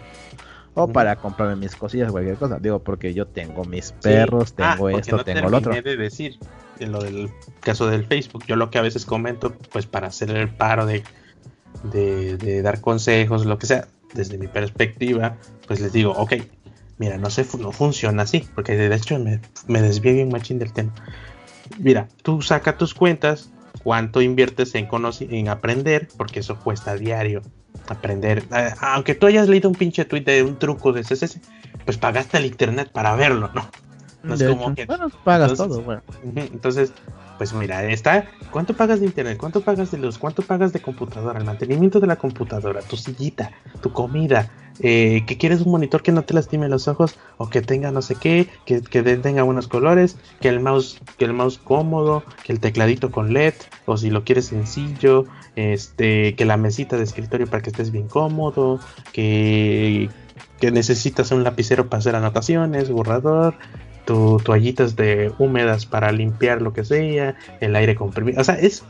o para comprarme mis cosillas, cualquier cosa. Digo, porque yo tengo mis perros, ah, tengo esto, tengo lo otro. de decir en lo del caso del Facebook, yo lo que a veces comento, pues para hacer el paro de, de, dar consejos, lo que sea, desde mi perspectiva, pues les digo, ok, mira, no sé, no funciona así, porque de hecho me, me desvié bien machín del tema. Mira, tú saca tus cuentas, cuánto inviertes en, en aprender, porque eso cuesta diario aprender. Eh, aunque tú hayas leído un pinche tweet de un truco de CSS, pues pagaste el internet para verlo, ¿no? No es como que. Bueno, pagas todo, bueno. Entonces, pues mira, está. ¿Cuánto pagas de internet? ¿Cuánto pagas de luz? ¿Cuánto pagas de computadora? El mantenimiento de la computadora, tu sillita, tu comida. Eh, que quieres un monitor que no te lastime los ojos o que tenga no sé qué, que, que tenga buenos colores, que el mouse, que el mouse cómodo, que el tecladito con LED, o si lo quieres sencillo, este, que la mesita de escritorio para que estés bien cómodo, que, que necesitas un lapicero para hacer anotaciones, borrador, tu toallitas de húmedas para limpiar lo que sea, el aire comprimido. O sea, es,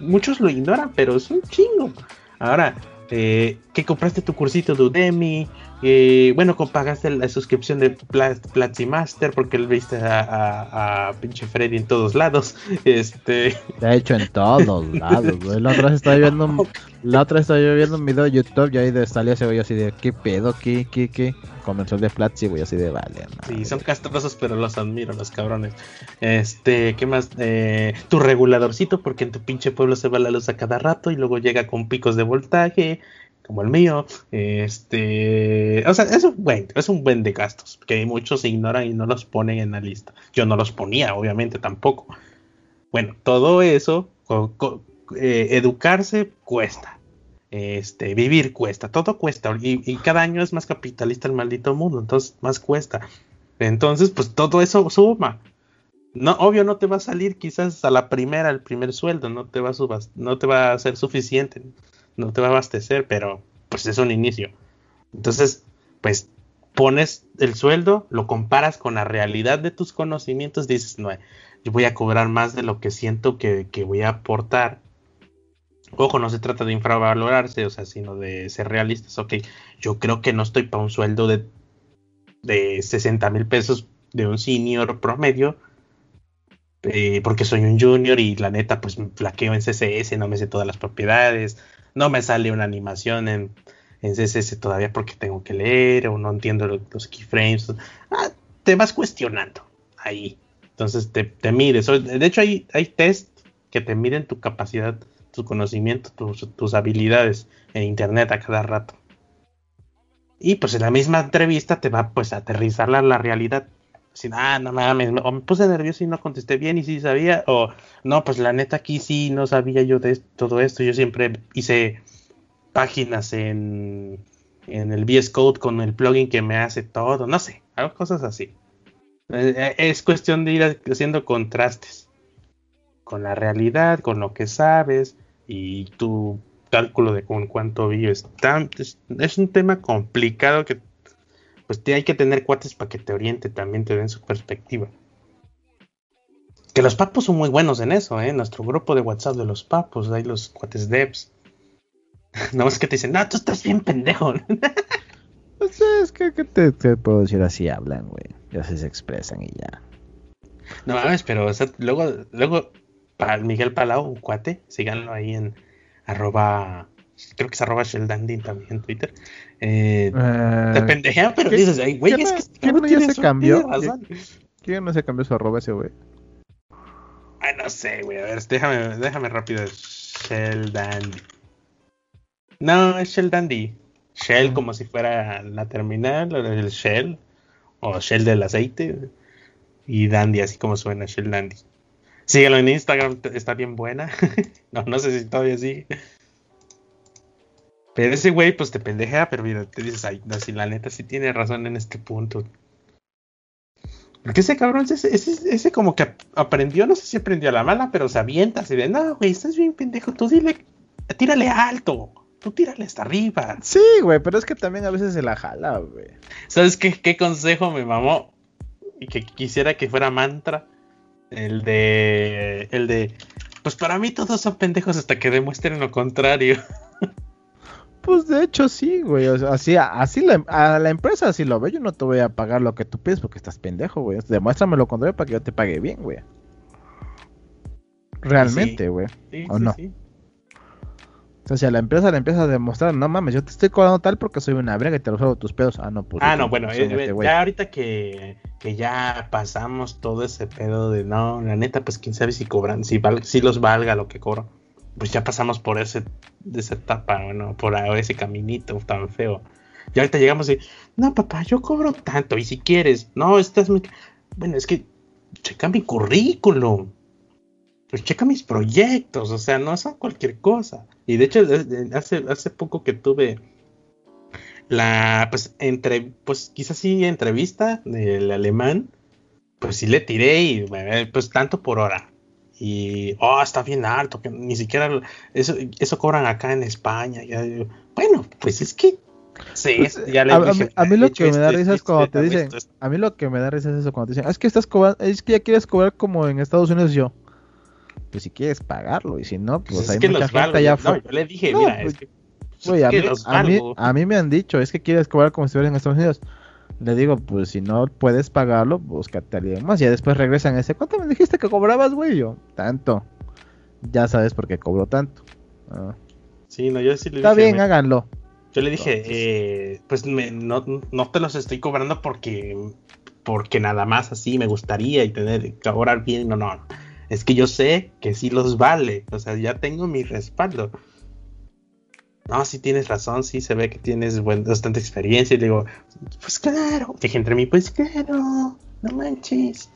muchos lo ignoran, pero es un chingo. Ahora, eh, que compraste tu cursito de Udemy, eh, bueno, pagaste la suscripción de Platzi Master porque él viste a, pinche Freddy en todos lados. Este. De hecho, en todos lados, güey. La otra vez estaba viendo, la otra vez estaba viendo un video de YouTube y ahí de salía ese güey así de, ¿qué pedo? ¿Qué, qué, qué? Comenzó de Platzi, güey, así de, vale. sí, son castrosos, pero los admiro, los cabrones. Este, ¿qué más? Eh, tu reguladorcito, porque en tu pinche pueblo se va la luz a cada rato y luego llega con picos de voltaje como el mío. Este, o sea, es un buen, es un buen de gastos que muchos ignoran y no los ponen en la lista. Yo no los ponía, obviamente, tampoco. Bueno, todo eso, eh, educarse cuesta. Este, vivir cuesta, todo cuesta y, y, cada año es más capitalista el maldito mundo, entonces más cuesta. Entonces, pues todo eso suma. No, obvio no te va a salir quizás a la primera, el primer sueldo, no te va a no te va a ser suficiente no te va a abastecer, pero pues es un inicio. Entonces, pues pones el sueldo, lo comparas con la realidad de tus conocimientos, dices, no, yo voy a cobrar más de lo que siento que, voy a aportar. Ojo, no se trata de infravalorarse, o sea, sino de ser realistas. Ok, yo creo que no estoy para un sueldo de, de 60 mil pesos de un senior promedio, eh, porque soy un junior y la neta, pues flaqueo en CSS, no me sé todas las propiedades, no me sale una animación en, en CSS todavía porque tengo que leer o no entiendo los, keyframes. Ah, te vas cuestionando ahí. Entonces te, te mides. De hecho, hay, hay test que te miden tu capacidad, tu conocimiento, tus, habilidades en internet a cada rato. Y pues en la misma entrevista te va pues a aterrizar la realidad. Si, ah, no mames, o me puse nervioso y no contesté bien y sí sabía, o no, pues la neta aquí sí no sabía yo de todo esto, yo siempre hice páginas en, en el VS Code con el plugin que me hace todo, no sé, hago cosas así. Eh, eh, es cuestión de ir haciendo contrastes con la realidad, con lo que sabes y tu cálculo de con cuánto vives. es un tema complicado que pues te hay que tener cuates para que te oriente, también te den su perspectiva. Que los papos son muy buenos en eso, ¿eh? Nuestro grupo de WhatsApp de los papos, hay los cuates devs. no es que te dicen, no, tú estás bien pendejo. pues es que, te, puedo decir así hablan, güey. Ya se expresan y ya. No mames, pero luego, luego, para Miguel Palau, un cuate, síganlo ahí en arroba creo que es arroba Sheldandin también en Twitter. Eh, uh, te pendejean, pero dices, ay, güey, es que ¿quién no ya se cambió? ¿Quién no se cambió su arroba ese güey? Ay, no sé, güey. A ver, déjame, déjame rápido. Sheldandi. No, es Sheldandi. Shell mm. como si fuera la terminal, el Shell. O Shell del aceite. Y Dandy, así como suena Shell Dandy. Síguelo en Instagram, está bien buena. no, no sé si todavía sigue. Pero ese güey, pues te pendejea, pero mira, te dices, ay, no, si la neta sí tiene razón en este punto. Porque ese cabrón, ese, ese, como que aprendió, no sé si aprendió a la mala, pero se avienta así de, no, güey, estás bien pendejo, tú dile, tírale alto, tú tírale hasta arriba. Sí, güey, pero es que también a veces se la jala, güey. ¿Sabes qué, qué consejo me mamó? Y que quisiera que fuera mantra. El de, el de, pues para mí todos son pendejos hasta que demuestren lo contrario. Pues de hecho sí, güey. O sea, así, así la, a la empresa así lo veo. Yo no te voy a pagar lo que tú pides porque estás pendejo, güey. Demuéstrame lo contrario para que yo te pague bien, güey. Realmente, güey. ¿O no? O sea, si a la empresa le empieza a demostrar, no mames, yo te estoy cobrando tal porque soy una brega y te resuelvo tus pedos. Ah, no, pues. Ah, no, bueno, eh, este ya ahorita que, que, ya pasamos todo ese pedo de no, la neta, pues quién sabe si cobran, si, val, si los valga lo que cobro. Pues ya pasamos por ese, esa etapa, bueno, por ese caminito tan feo. Y ahorita llegamos y, no, papá, yo cobro tanto. Y si quieres, no, estás muy. Bueno, es que checa mi currículum. Pues checa mis proyectos. O sea, no son cualquier cosa. Y de hecho, hace, hace poco que tuve la, pues, entre, pues quizás sí, entrevista del alemán. Pues sí le tiré y, pues tanto por hora. Y, oh, está bien alto, que ni siquiera eso, eso cobran acá en España. Ya, bueno, pues es que Sí, pues, ya le a, dije, a, mí, lo que me da risa es cuando te dicen, a mí lo que me da risa es eso cuando te dicen, es que estás cobrando, es que ya quieres cobrar como en Estados Unidos yo. Pues si quieres pagarlo y si no, pues, pues hay mucha gente allá afuera. No, yo le dije, mira, pues, es que, pues, a, mí, a, mí, a, mí, me han dicho, es que quieres cobrar como si estuvieras en Estados Unidos. Le digo, pues si no puedes pagarlo, búscate a alguien más. Y después regresan ese, ¿cuánto me dijiste que cobrabas, güey? Yo, tanto. Ya sabes por qué cobro tanto. Ah. Sí, no, yo sí le Está bien, háganlo. Yo le dije, eh, pues no, no, te los estoy cobrando porque, porque nada más así me gustaría y tener que cobrar bien. No, no. Es que yo sé que sí los vale. O sea, ya tengo mi respaldo. No, sí tienes razón, sí se ve que tienes bastante experiencia. Y le digo, pues claro. Dije entre mí, pues claro, no manches.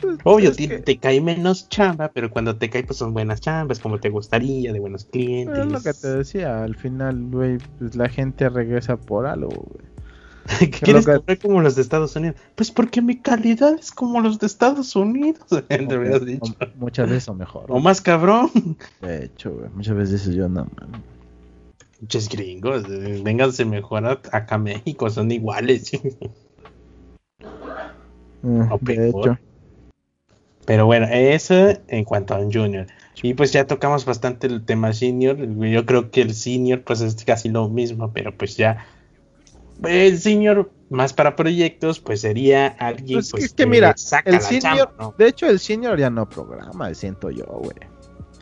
Pues, Obvio, te, cae menos chamba, pero cuando te cae, pues son buenas chambas, como te gustaría, de buenos clientes. Es lo que te decía, al final, güey, pues la gente regresa por algo, güey. ¿Quieres que... como los de Estados Unidos? Pues porque mi calidad es como los de Estados Unidos. dicho. muchas veces o mejor. O más cabrón. De hecho, güey, muchas veces yo no, man. Muchos gringos, eh, vénganse mejor acá a México, son iguales. Mm, de hecho. Pero bueno, eso en cuanto a un junior. Y pues ya tocamos bastante el tema senior. Yo creo que el senior pues es casi lo mismo, pero pues ya el senior más para proyectos pues sería alguien pues, pues que, mira, el senior, de hecho el senior ya no programa, siento yo, güey.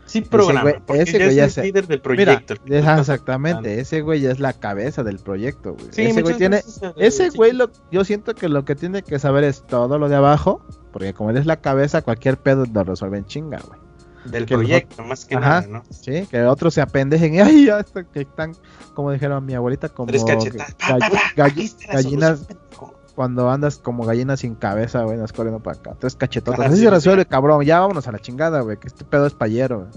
Sí programa, ese güey, ya es el líder del proyecto. exactamente, ese güey ya es la cabeza del proyecto, güey. ese güey tiene, ese güey lo, yo siento que lo que tiene que saber es todo lo de abajo, porque como él es la cabeza, cualquier pedo lo resuelven chinga, güey. Del proyecto, más que nada, ¿no? Sí, que otros se apendejen y ay, ya que están, como dijeron mi abuelita, como gallinas, cuando andas como gallina sin cabeza, güey, nas corriendo para acá. Tres cachetotas. Ah, Así se resuelve, cabrón. Ya vámonos a la chingada, güey, que este pedo es payero.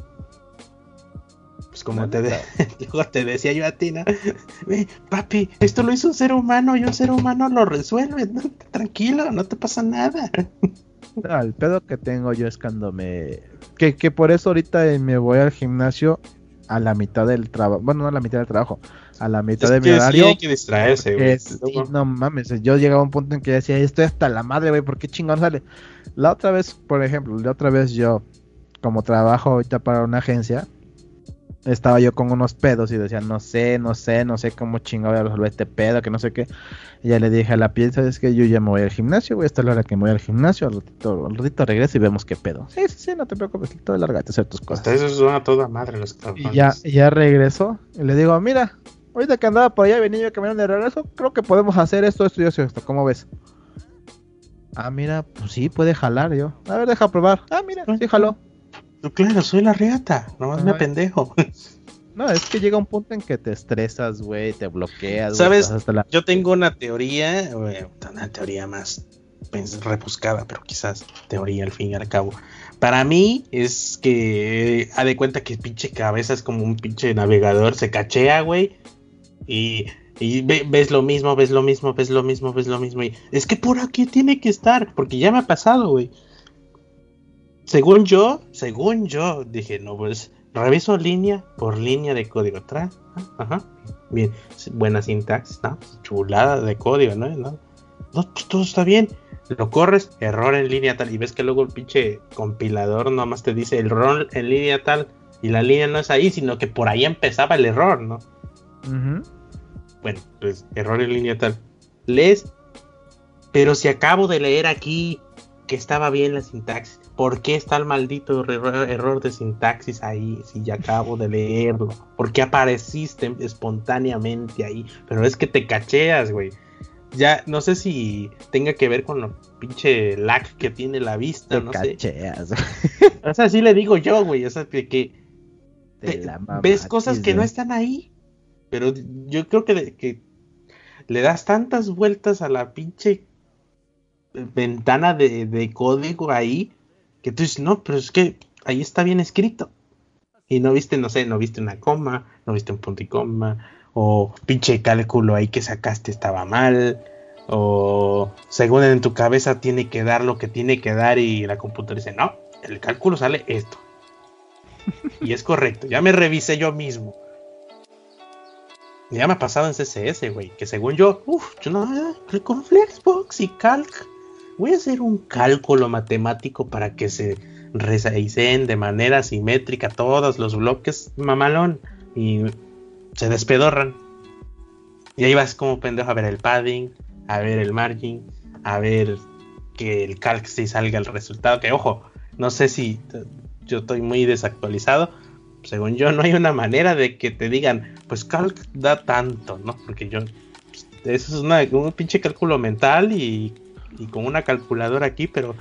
Pues como te, te decía yo a ti, ¿no? papi, esto lo hizo un ser humano y un ser humano lo resuelve. Tranquilo, no te pasa nada. El pedo que tengo yo es cuando me... Que, que por eso ahorita me voy al gimnasio a la mitad del trabajo. Bueno, no a la mitad del trabajo a la mitad de mi horario. Sí hay que distraerse, güey. no mames, yo llegaba a un punto en que decía, estoy hasta la madre, güey, ¿por qué chingón sale? La otra vez, por ejemplo, la otra vez yo, como trabajo ahorita para una agencia, estaba yo con unos pedos y decía, no sé, no sé, no sé cómo chingón voy a resolver este pedo, que no sé qué. Y ya le dije a la piel, sabes que yo ya me voy al gimnasio, voy a estar la hora que me voy al gimnasio, al ratito, al ratito regreso y vemos qué pedo. Sí, sí, sí, no te preocupes, todo largate hacer tus cosas. Hasta eso suena toda madre los Y ya, ya regreso y le digo, mira, Ahorita que andaba por allá, venía yo caminando de regreso, creo que podemos hacer esto, esto y esto. ¿Cómo ves? Ah, mira, pues sí, puede jalar yo. A ver, deja probar. Ah, mira, sí jaló. Claro, soy la riata, nomás me pendejo. No, es que llega un punto en que te estresas, güey, te bloqueas. ¿Sabes? Yo tengo una teoría, una teoría más repuscada, pero quizás teoría al fin y al cabo. Para mí es que ha de cuenta que pinche cabeza es como un pinche navegador, se cachea, güey, y, ves lo mismo, ves lo mismo, ves lo mismo, ves lo mismo. Y es que por aquí tiene que estar, porque ya me ha pasado, güey. Según yo, según yo, dije, no, pues reviso línea por línea de código. atrás ajá, bien, buena sintaxis, ¿no? Chulada de código, ¿no? ¿no? pues todo está bien. Lo corres, error en línea tal, y ves que luego el pinche compilador nomás te dice el error en línea tal, y la línea no es ahí, sino que por ahí empezaba el error, ¿no? Bueno, pues error en línea tal. Lees, pero si acabo de leer aquí que estaba bien la sintaxis, ¿Por qué está el maldito error, de sintaxis ahí si ya acabo de leerlo? ¿Por qué apareciste espontáneamente ahí? Pero es que te cacheas, güey. Ya no sé si tenga que ver con lo pinche lag que tiene la vista, no cacheas. sé. o sea, sí le digo yo, güey. O sea, que, ves cosas que no están ahí. Pero yo creo que, que le das tantas vueltas a la pinche ventana de, código ahí que tú dices, no, pero es que ahí está bien escrito. Y no viste, no sé, no viste una coma, no viste un punto y coma, o pinche cálculo ahí que sacaste estaba mal, o según en tu cabeza tiene que dar lo que tiene que dar y la computadora dice, no, el cálculo sale esto. y es correcto, ya me revisé yo mismo. Ya me ha pasado en CSS, güey, que según yo, uff, yo no, con Flexbox y Calc voy a hacer un cálculo matemático para que se resaicen de manera simétrica todos los bloques mamalón y se despedorran. Y ahí vas como pendejo a ver el padding, a ver el margin, a ver que el calc sí salga el resultado. Que ojo, no sé si yo estoy muy desactualizado. Según yo, no hay una manera de que te digan, pues calc da tanto, ¿no? Porque yo, pues, eso es una, un pinche cálculo mental y y con una calculadora aquí, pero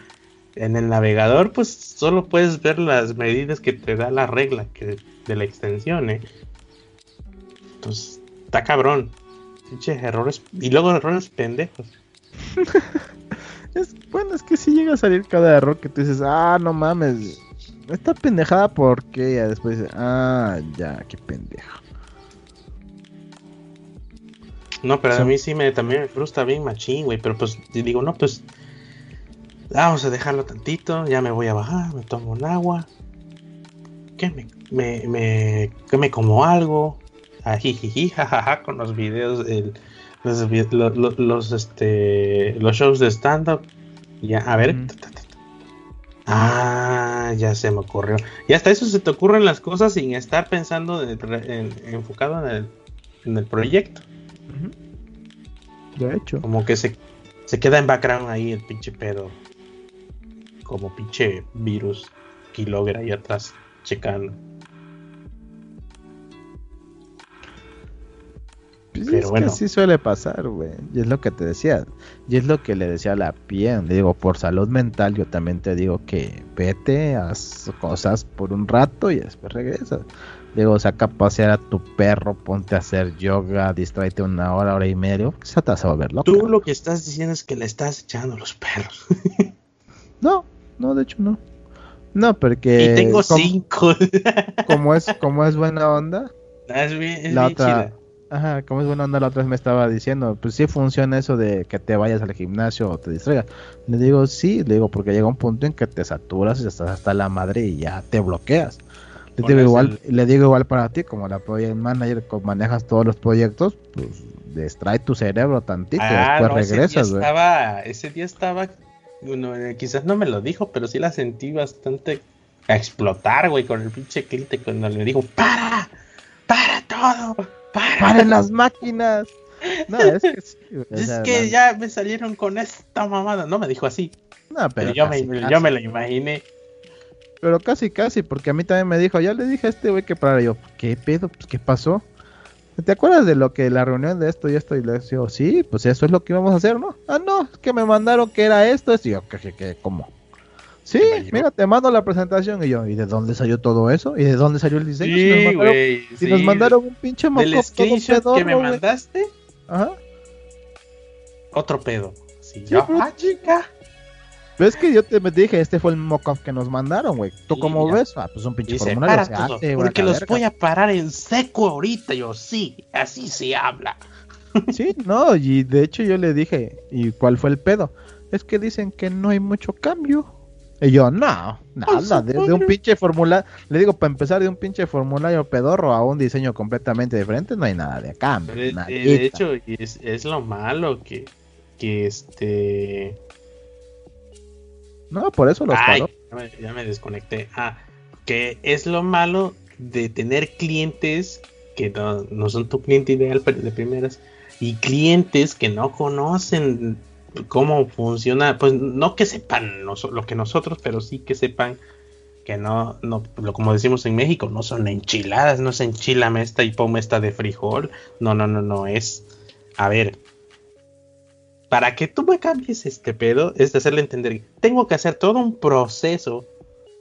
en el navegador pues solo puedes ver las medidas que te da la regla que, de la extensión, ¿eh? Pues está cabrón. Errores. Y luego errores pendejos. es, bueno, es que si llega a salir cada error que tú dices, ah, no mames. Esta pendejada porque ya después ah, ya, qué pendejo. No, pero a mí sí me también me frustra bien machín, güey. Pero pues digo, no, pues vamos a dejarlo tantito. Ya me voy a bajar, me tomo un agua. Que me, me, me, que me como algo. Ajijiji, jajaja, con los videos, los, los, este, los shows de stand-up. Ya, a ver. Ah, ya se me ocurrió. Y hasta eso se te ocurren las cosas sin estar pensando en, enfocado en el, en el proyecto. De hecho. Como que se, se queda en background ahí el pinche pedo. Como pinche virus kilogra ahí atrás checando. Pues Pero bueno. sí suele pasar, güey. Y es lo que te decía. Y es lo que le decía a la piel. digo, por salud mental, yo también te digo que vete, haz cosas por un rato y después regresas. Digo, saca a pasear a tu perro, ponte a hacer yoga, distráete una hora, hora y media, se te vas a volver loco. Tú lo que estás diciendo es que le estás echando los perros. no, no, de hecho no. No, porque. Y tengo cinco. como es, como es buena onda. Ah, es bien, la otra, Ajá, como es buena onda, la otra vez me estaba diciendo, pues sí funciona eso de que te vayas al gimnasio o te distraigas. Le digo, sí, le digo, porque llega un punto en que te saturas y estás hasta la madre y ya te bloqueas. Le digo, igual, le digo igual para ti, como la project manager, manejas todos los proyectos, pues distrae tu cerebro tantito y ah, después regresas, ese día, estaba, ese día estaba, eh, quizás no me lo dijo, pero sí la sentí bastante a explotar, güey, con el pinche cliente cuando le dijo, para, para todo, para. Paren las máquinas. No, es que sí, Es que ya me salieron con esta mamada. No me dijo así. No, pero, yo, me, yo me lo imaginé. Pero casi, casi, porque a mí también me dijo, ya le dije a este güey que para yo, ¿qué pedo? Pues, ¿qué pasó? ¿Te acuerdas de lo que la reunión de esto y esto? Y le decía, sí, pues eso es lo que íbamos a hacer, ¿no? Ah, no, es que me mandaron que era esto. Y yo, ¿qué, qué, cómo? Sí, mira, te mando la presentación. Y yo, ¿y de dónde salió todo eso? ¿Y de dónde salió el diseño? Sí, si nos mandaron, si nos mandaron un pinche moco ¿Del screenshot que me mandaste? Ajá. Otro pedo. Sí, yo, ah, chica. Ves que yo te dije, este fue el mock que nos mandaron, güey. ¿Tú cómo ves? Ah, pues un pinche formulario. porque los voy a parar en seco ahorita. Yo, sí, así se habla. Sí, no, y de hecho yo le dije, ¿y cuál fue el pedo? Es que dicen que no hay mucho cambio. Y yo, no, nada, de, un pinche formulario. Le digo, para empezar, de un pinche formulario pedorro a un diseño completamente diferente, no hay nada de cambio. De, de hecho, es, es lo malo que, que este no, por eso los Ay, ya, me, desconecté. Ah, que es lo malo de tener clientes que no, son tu cliente ideal de primeras y clientes que no conocen cómo funciona, pues no que sepan lo que nosotros, pero sí que sepan que no, no, lo como decimos en México, no son enchiladas, no es enchilame esta y ponme esta de frijol, no, no, no, no, es, a ver, para que tú me cambies este pedo, es de hacerle entender, tengo que hacer todo un proceso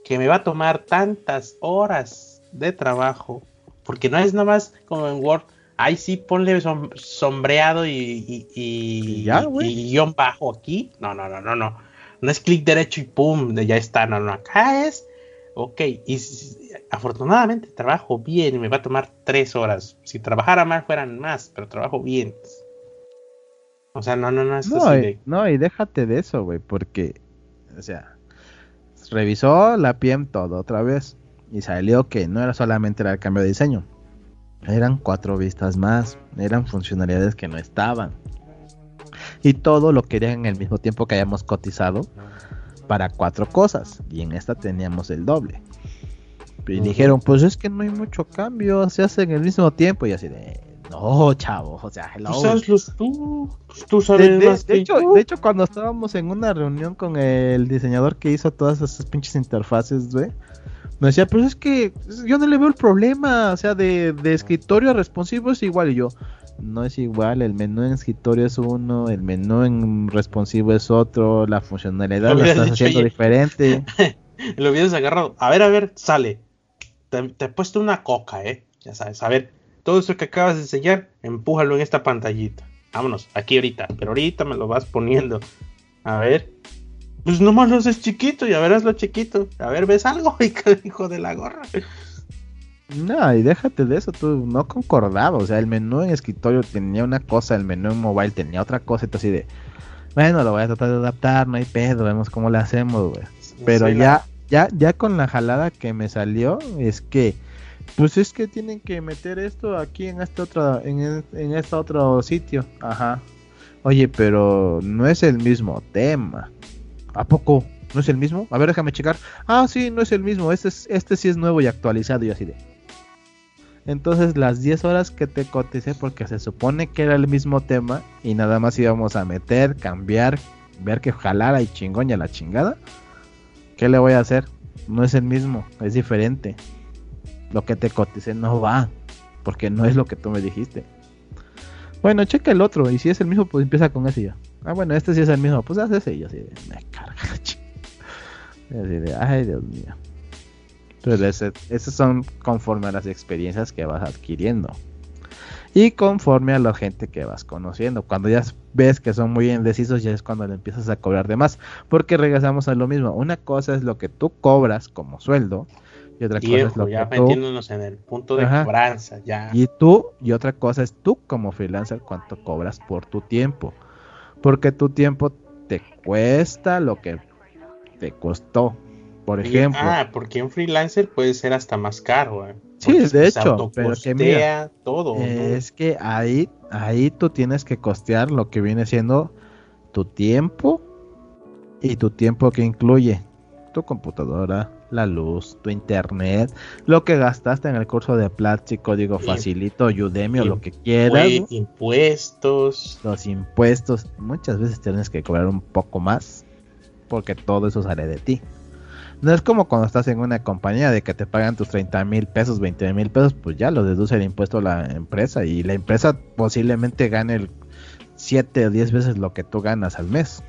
que me va a tomar tantas horas de trabajo, porque no es nada más como en Word, ahí sí ponle sombreado y, y, guion bajo aquí. No, no, no, no, no. No es clic derecho y pum, de ya está. No, no, acá es. Ok, y afortunadamente trabajo bien y me va a tomar tres horas. Si trabajara mal fueran más, pero trabajo bien. O sea, no, no, no. no, y, no, y déjate de eso, güey, porque, o sea, revisó la PM todo otra vez y salió que no era solamente el cambio de diseño eran cuatro vistas más, eran funcionalidades que no estaban. Y todo lo querían en el mismo tiempo que hayamos cotizado para cuatro cosas. Y en esta teníamos el doble. Y dijeron, pues es que no hay mucho cambio, se hace en el mismo tiempo. Y así de, no, chavo, o sea, hello. Pues tú, pues tú sabes de, hecho, de hecho, cuando estábamos en una reunión con el diseñador que hizo todas esas pinches interfaces, güey me decía, pero es que yo no le veo el problema, o sea, de, escritorio a responsivo es igual. Y yo, no es igual, el menú en escritorio es uno, el menú en responsivo es otro, la funcionalidad la estás haciendo diferente. lo hubieras agarrado. A ver, a ver, sale. Te, he puesto una coca, ¿eh? Ya sabes, a ver, todo eso que acabas de enseñar, empújalo en esta pantallita. Vámonos, aquí ahorita, pero ahorita me lo vas poniendo. A ver, pues nomás lo haces chiquito y a ver, hazlo chiquito. A ver, ¿ves algo? Hijo de la gorra. No, y déjate de eso, tú no concordaba. O sea, el menú en escritorio tenía una cosa, el menú en mobile tenía otra cosa. Y así de, bueno, lo voy a tratar de adaptar, no hay pedo, vemos cómo lo hacemos, güey. Pero ya, ya, ya con la jalada que me salió, es que, pues es que tienen que meter esto aquí en este otro, en, en este otro sitio. Ajá. Oye, pero no es el mismo tema. ¿A poco? ¿No es el mismo? A ver, déjame checar. Ah, sí, no es el mismo. Este, es, este sí es nuevo y actualizado y así de. Entonces las 10 horas que te coticé porque se supone que era el mismo tema y nada más íbamos a meter, cambiar, ver que jalara y chingón la chingada. ¿Qué le voy a hacer? No es el mismo, es diferente. Lo que te coticé no va, porque no es lo que tú me dijiste. Bueno, checa el otro y si es el mismo, pues empieza con ese ya. Ah, bueno, este sí es el mismo. Pues hace ese y así de, me carga la Así de, ay, Dios mío. Ese, esos son conforme a las experiencias que vas adquiriendo. Y conforme a la gente que vas conociendo. Cuando ya ves que son muy indecisos, ya es cuando le empiezas a cobrar de más. Porque regresamos a lo mismo. Una cosa es lo que tú cobras como sueldo. Y otra cosa es lo ya metiéndonos en el punto de cobranza. Ya. Y tú, y otra cosa es tú como freelancer, cuánto cobras por tu tiempo porque tu tiempo te cuesta lo que te costó. Por ejemplo. Ah, porque un freelancer puede ser hasta más caro. ¿eh? Sí, de hecho, pero que mira, todo. Es que ahí, ahí tú tienes que costear lo que viene siendo tu tiempo y tu tiempo que incluye tu computadora, la luz, tu internet, lo que gastaste en el curso de Platzi, código facilito, Udemy o lo que quieras. Impuestos. Los impuestos. Muchas veces tienes que cobrar un poco más porque todo eso sale de ti. No es como cuando estás en una compañía de que te pagan tus 30 mil pesos, 20 mil pesos, pues ya lo deduce el impuesto a la empresa y la empresa posiblemente gane el 7 o 10 veces lo que tú ganas al mes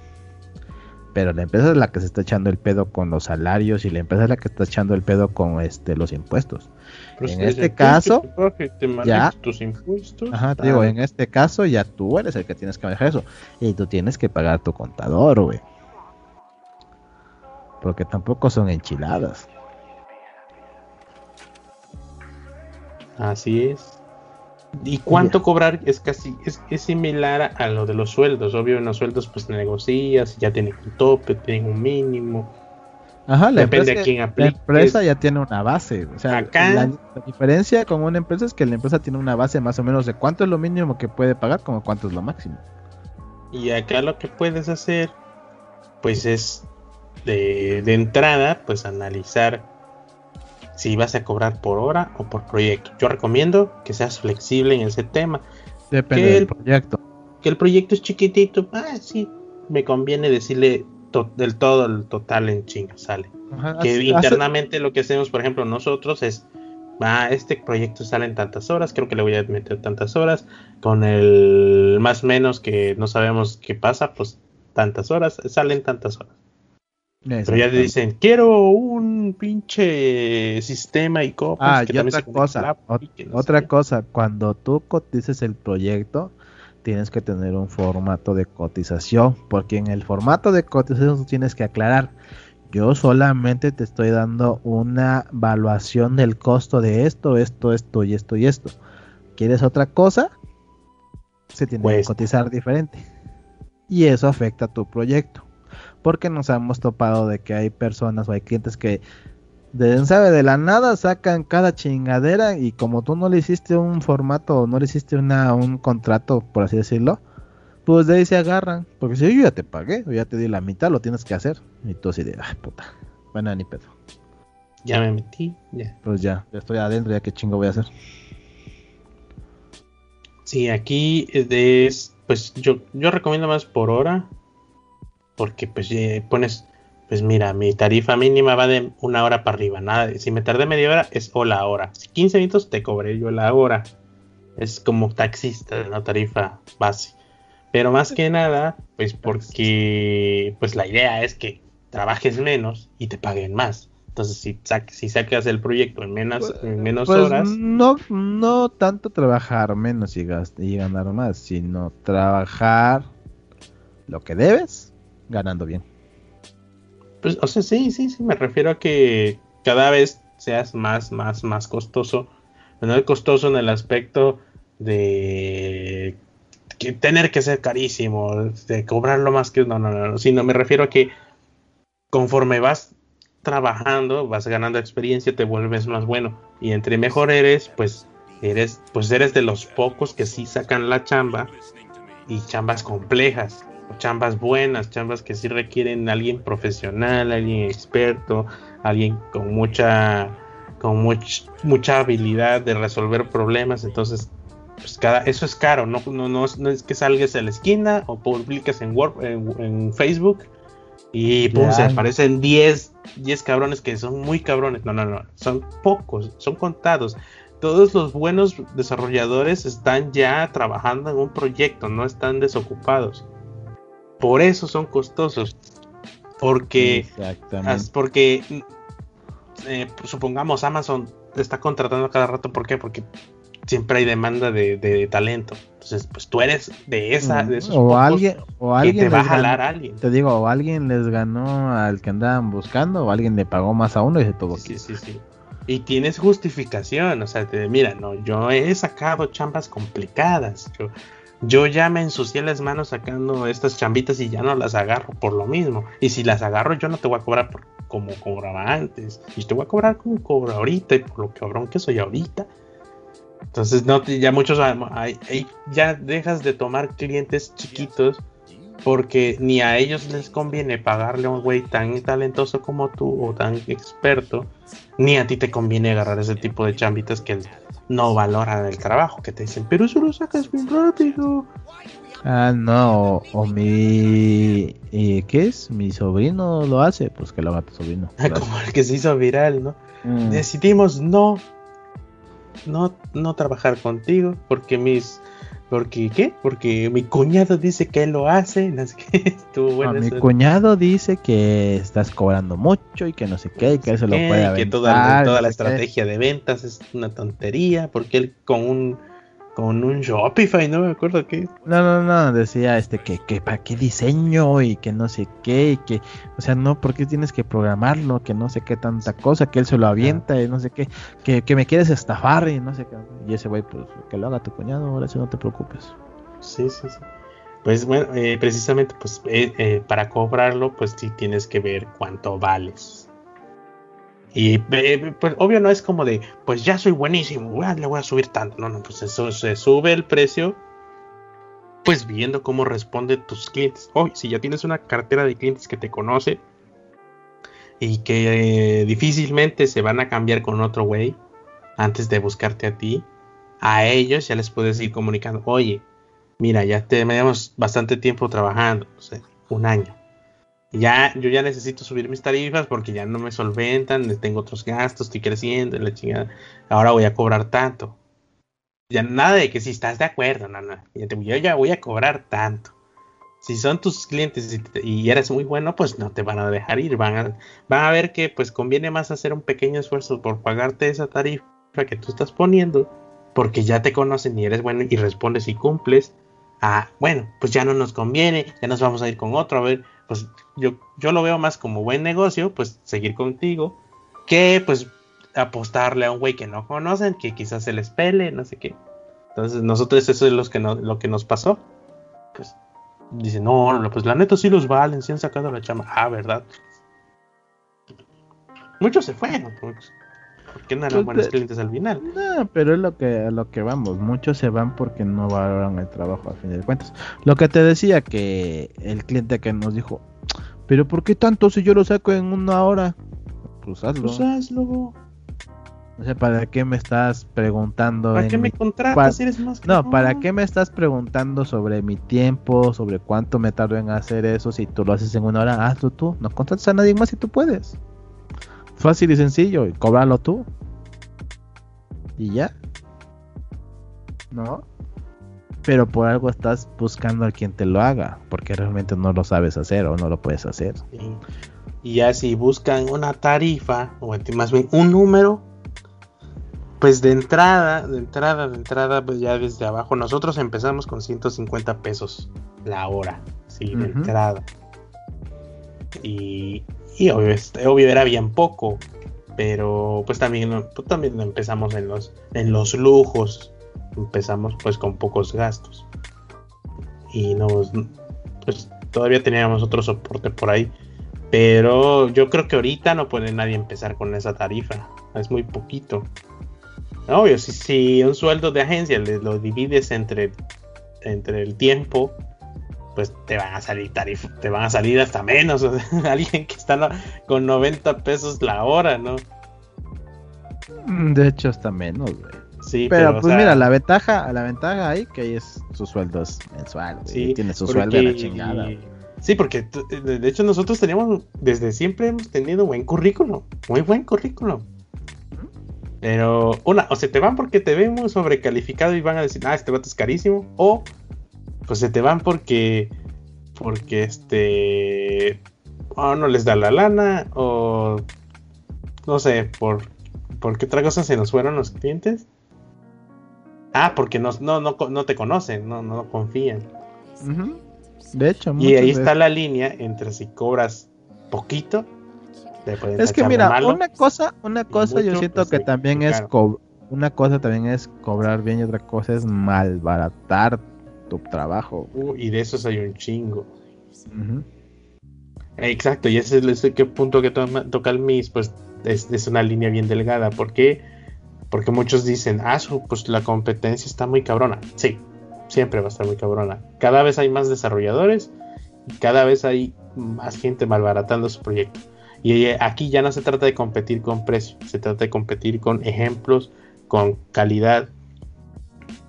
pero la empresa es la que se está echando el pedo con los salarios y la empresa es la que está echando el pedo con este los impuestos. en este caso, ya tus impuestos. Ajá, te digo, en este caso ya tú eres el que tienes que manejar eso y tú tienes que pagar tu contador, güey. Porque tampoco son enchiladas. Así es. ¿Y cuánto cobrar? Es casi, es, similar a lo de los sueldos. Obvio, en los sueldos pues negocias, ya tienen un tope, tienen un mínimo. Ajá, la Depende empresa, quién La empresa ya tiene una base. O sea, la, diferencia con una empresa es que la empresa tiene una base más o menos de cuánto es lo mínimo que puede pagar, como cuánto es lo máximo. Y acá lo que puedes hacer, pues es de, de entrada, pues analizar si vas a cobrar por hora o por proyecto. Yo recomiendo que seas flexible en ese tema. Depende del proyecto. Que el proyecto es chiquitito, ah, sí, me conviene decirle del todo el total en chinga, sale. que internamente lo que hacemos, por ejemplo, nosotros es, va, este proyecto sale en tantas horas, creo que le voy a meter tantas horas, con el más menos que no sabemos qué pasa, pues tantas horas, salen tantas horas. Pero ya te dicen, quiero un pinche sistema y copas. Ah, y otra cosa, otra cosa, cuando tú cotices el proyecto, tienes que tener un formato de cotización, porque en el formato de cotización tienes que aclarar, yo solamente te estoy dando una evaluación del costo de esto, esto, esto y esto y esto. ¿Quieres otra cosa? Se tiene que cotizar diferente. Y eso afecta a tu proyecto porque nos hemos topado de que hay personas o hay clientes que de, sabe de la nada sacan cada chingadera y como tú no le hiciste un formato no le hiciste una, un contrato por así decirlo pues de ahí se agarran. Porque si yo ya te pagué o ya te di la mitad lo tienes que hacer. Y tú así de ay puta bueno ni pedo ya me metí ya. Pues ya ya estoy adentro ya qué chingo voy a hacer. Sí aquí es pues yo yo recomiendo más por hora porque pues pones, pues mira, mi tarifa mínima va de una hora para arriba, nada, si me tardé media hora es o la hora, si 15 minutos te cobré yo la hora, es como taxista, la tarifa base, pero más que nada, pues porque, pues la idea es que trabajes menos y te paguen más. Entonces, si, si sacas el proyecto en menos, pues, en menos pues, horas. No, no tanto trabajar menos y, y ganar más, sino trabajar lo que debes ganando bien. Pues, o sea, sí, sí, sí, me refiero a que cada vez seas más, más, más costoso. No es costoso en el aspecto de que tener que ser carísimo, de cobrarlo más que no, no, no, sino me refiero a que conforme vas trabajando, vas ganando experiencia, te vuelves más bueno y entre mejor eres, pues eres, pues eres de los pocos que sí sacan la chamba y chambas complejas chambas buenas, chambas que sí requieren a alguien profesional, alguien experto, alguien con mucha con mucha habilidad de resolver problemas, entonces pues cada eso es caro, no, no, no, es que salgas a la esquina o publicas en, Word, en, Facebook y pum, se aparecen 10 10 cabrones que son muy cabrones. No, no, no, son pocos, son contados. Todos los buenos desarrolladores están ya trabajando en un proyecto, no están desocupados. Por eso son costosos. Porque, porque eh, supongamos Amazon está contratando cada rato. ¿Por qué? Porque siempre hay demanda de, talento. Entonces, pues tú eres de esa, de esos o alguien, o alguien te va a jalar a alguien. Te digo, o alguien les ganó al que andaban buscando, o alguien le pagó más a uno y se todo. Sí, sí, sí. Y tienes justificación, o sea, te, mira, no, yo he sacado chambas complicadas. Yo, yo ya me ensucié las manos sacando estas chambitas y ya no las agarro por lo mismo. Y si las agarro, yo no te voy a cobrar como cobraba antes. Y te voy a cobrar como cobro ahorita y por lo cabrón que soy ahorita. Entonces, no, ya muchos ya dejas de tomar clientes chiquitos porque ni a ellos les conviene pagarle a un güey tan talentoso como tú o tan experto, ni a ti te conviene agarrar ese tipo de chambitas que no valoran el trabajo, que te dicen, pero eso lo sacas bien rápido. Ah, no, o, mi. ¿y ¿Qué es? Mi sobrino lo hace, pues que lo haga tu sobrino. Como el que se hizo viral, ¿no? Mm. Decidimos no, no, no trabajar contigo porque mis porque, ¿qué? Porque mi cuñado dice que él lo hace. No sé qué. mi cuñado dice que estás cobrando mucho y que no sé qué, y que eso lo puede aventar, Que toda, toda la estrategia de ventas es una tontería, porque él con un con un Shopify, no me acuerdo qué. No, no, no, decía este que, que para qué diseño y que no sé qué, y que, o sea, no, porque tienes que programarlo, que no sé qué tanta cosa, que él se lo avienta y no sé qué, que, que me quieres estafar y no sé qué. Y ese güey, pues que lo haga tu cuñado, ahora sí no te preocupes. Sí, sí, sí. Pues bueno, eh, precisamente, pues eh, eh, para cobrarlo, pues sí tienes que ver cuánto vales. Y eh, pues obvio no es como de, pues ya soy buenísimo, le voy a subir tanto. No, no, pues eso se sube el precio, pues viendo cómo responden tus clientes. Hoy, si ya tienes una cartera de clientes que te conoce y que eh, difícilmente se van a cambiar con otro güey antes de buscarte a ti, a ellos ya les puedes ir comunicando, oye, mira, ya tenemos bastante tiempo trabajando, un año. Ya, yo ya necesito subir mis tarifas porque ya no me solventan, tengo otros gastos, estoy creciendo, la chingada. Ahora voy a cobrar tanto. Ya nada de que si estás de acuerdo, no, no. Yo ya voy a cobrar tanto. Si son tus clientes y, eres muy bueno, pues no te van a dejar ir. Van a, van a ver que pues conviene más hacer un pequeño esfuerzo por pagarte esa tarifa que tú estás poniendo, porque ya te conocen y eres bueno y respondes y cumples. Ah, bueno, pues ya no nos conviene, ya nos vamos a ir con otro. A ver, pues yo, yo lo veo más como buen negocio, pues seguir contigo, que pues apostarle a un güey que no conocen, que quizás se les pele, no sé qué. Entonces nosotros eso es lo que, no, lo que nos pasó. Pues dicen, no, pues la neta sí los valen, sí han sacado la chama. Ah, ¿verdad? Muchos se fueron, pues. Porque no eran pues buenos clientes al final. No, pero es lo que, lo que vamos, muchos se van porque no valoran el trabajo al fin de cuentas. Lo que te decía que el cliente que nos dijo, pero ¿por qué tanto si yo lo saco en una hora? Pues hazlo. Pues hazlo. No sé, ¿para qué me estás preguntando? ¿Para qué me contratas si eres más No, ¿para qué me estás preguntando sobre mi tiempo, sobre cuánto me tardo en hacer eso? Si tú lo haces en una hora, hazlo tú. No contrates a nadie más si tú puedes. Fácil y sencillo, y cobrarlo tú. Y ya. ¿No? Pero por algo estás buscando a quien te lo haga, porque realmente no lo sabes hacer o no lo puedes hacer. Y ya si buscan una tarifa, o más bien un número, pues de entrada, de entrada, de entrada, pues ya desde abajo, nosotros empezamos con 150 pesos la hora, sí, de entrada. Y, y obvio, era bien poco, pero pues también, pues, también empezamos en los, en los lujos, empezamos pues con pocos gastos. Y nos, pues todavía teníamos otro soporte por ahí. Pero yo creo que ahorita no puede nadie empezar con esa tarifa. Es muy poquito. Obvio, si, si un sueldo de agencia lo divides entre, entre el tiempo, pues te van a salir tarif te van a salir hasta menos. alguien que está con 90 pesos la hora, ¿no? De hecho, hasta menos, güey. Sí, pero, pues mira, la ventaja, la ventaja ahí que es su sueldo es mensual, Sí, tiene su sueldo de la chingada. Sí, porque de hecho nosotros teníamos, desde siempre hemos tenido buen currículum, muy buen currículum. Pero, una, o se te van porque te ven muy sobrecalificado y van a decir, ah, este vato es carísimo. O, pues se te van porque, porque este, o no les da la lana, o no sé, por, por qué otra cosa se nos fueron los clientes. Ah, porque no, no, no, te conocen, no, no confían. De hecho, y ahí está la línea entre si cobras poquito es que mira, una cosa, una cosa yo siento pues, que también es una cosa también es cobrar bien y otra cosa es malbaratar tu trabajo. Uh, y de eso hay un chingo. Exacto, y ese es el punto que toca el MIS, pues es, una línea bien delgada. ¿Por qué? Porque muchos dicen, ah, pues la competencia está muy cabrona. Sí, siempre va a estar muy cabrona. Cada vez hay más desarrolladores y cada vez hay más gente malbaratando su proyecto. Y aquí ya no se trata de competir con precio, se trata de competir con ejemplos, con calidad,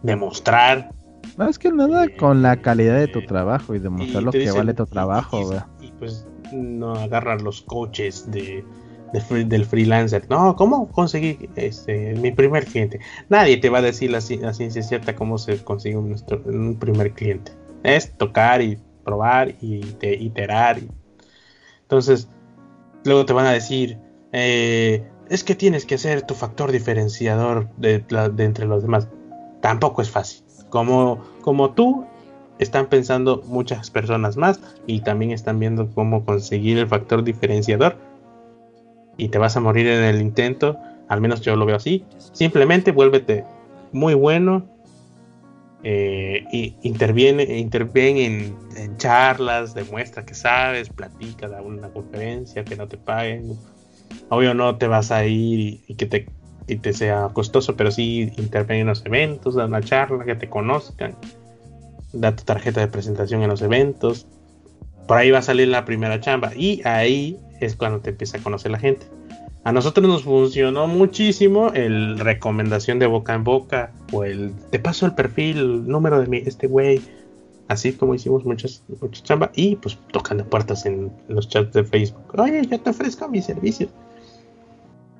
demostrar. Más que nada eh, con la calidad de tu trabajo y demostrar lo que vale tu trabajo. Y, pues no agarrar los coches de, del freelancer. No, ¿cómo conseguí este, mi primer cliente? Nadie te va a decir la, ciencia cierta cómo se consigue un, primer cliente. Es tocar y probar y iterar. Entonces, Luego te van a decir, eh, es que tienes que ser tu factor diferenciador de, entre los demás. Tampoco es fácil. Como, como tú, están pensando muchas personas más y también están viendo cómo conseguir el factor diferenciador. Y te vas a morir en el intento, al menos yo lo veo así. Simplemente vuélvete muy bueno eh, y interviene, interviene en, charlas, demuestra que sabes, platica, da una conferencia, que no te paguen. Obvio no te vas a ir y, que te, te sea costoso, pero sí interviene en los eventos, da una charla, que te conozcan, da tu tarjeta de presentación en los eventos. Por ahí va a salir la primera chamba y ahí es cuando te empieza a conocer la gente. A nosotros nos funcionó muchísimo el recomendación de boca en boca o el te paso el perfil, el número de mi, este güey. así como hicimos muchas, muchas chamba, y pues tocando puertas en los chats de Facebook. Oye, yo te ofrezco mi servicio.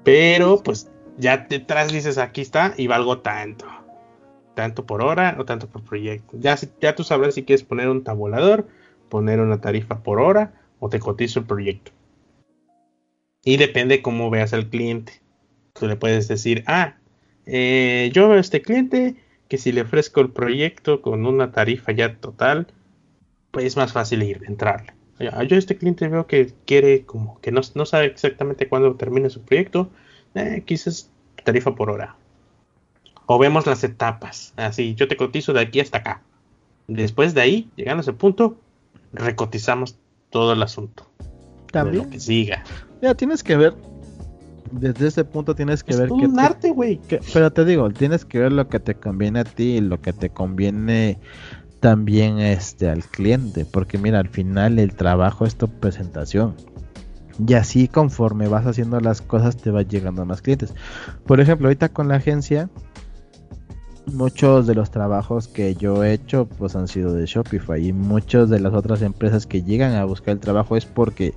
Pero pues ya detrás dices, aquí está y valgo tanto. Tanto por hora o tanto por proyecto. Ya, ya tú sabrás si quieres poner un tabulador, poner una tarifa por hora o te cotizo el proyecto. Y depende cómo veas al cliente. Tú le puedes decir, ah, eh, yo veo a este cliente que si le ofrezco el proyecto con una tarifa ya total, pues es más fácil ir, entrarle. Yo a este cliente veo que quiere como que no, no sabe exactamente cuándo termine su proyecto, eh, quizás tarifa por hora. O vemos las etapas, así, yo te cotizo de aquí hasta acá. Después de ahí, llegando a ese punto, recotizamos todo el asunto. También. que siga. Ya tienes que ver desde ese punto tienes que ver que un arte, güey. Pero te digo, tienes que ver lo que te conviene a ti y lo que te conviene también este al cliente, porque mira, al final el trabajo es tu presentación. Y así conforme vas haciendo las cosas te va llegando más clientes. Por ejemplo, ahorita con la agencia muchos de los trabajos que yo he hecho pues han sido de Shopify y muchas de las otras empresas que llegan a buscar el trabajo es porque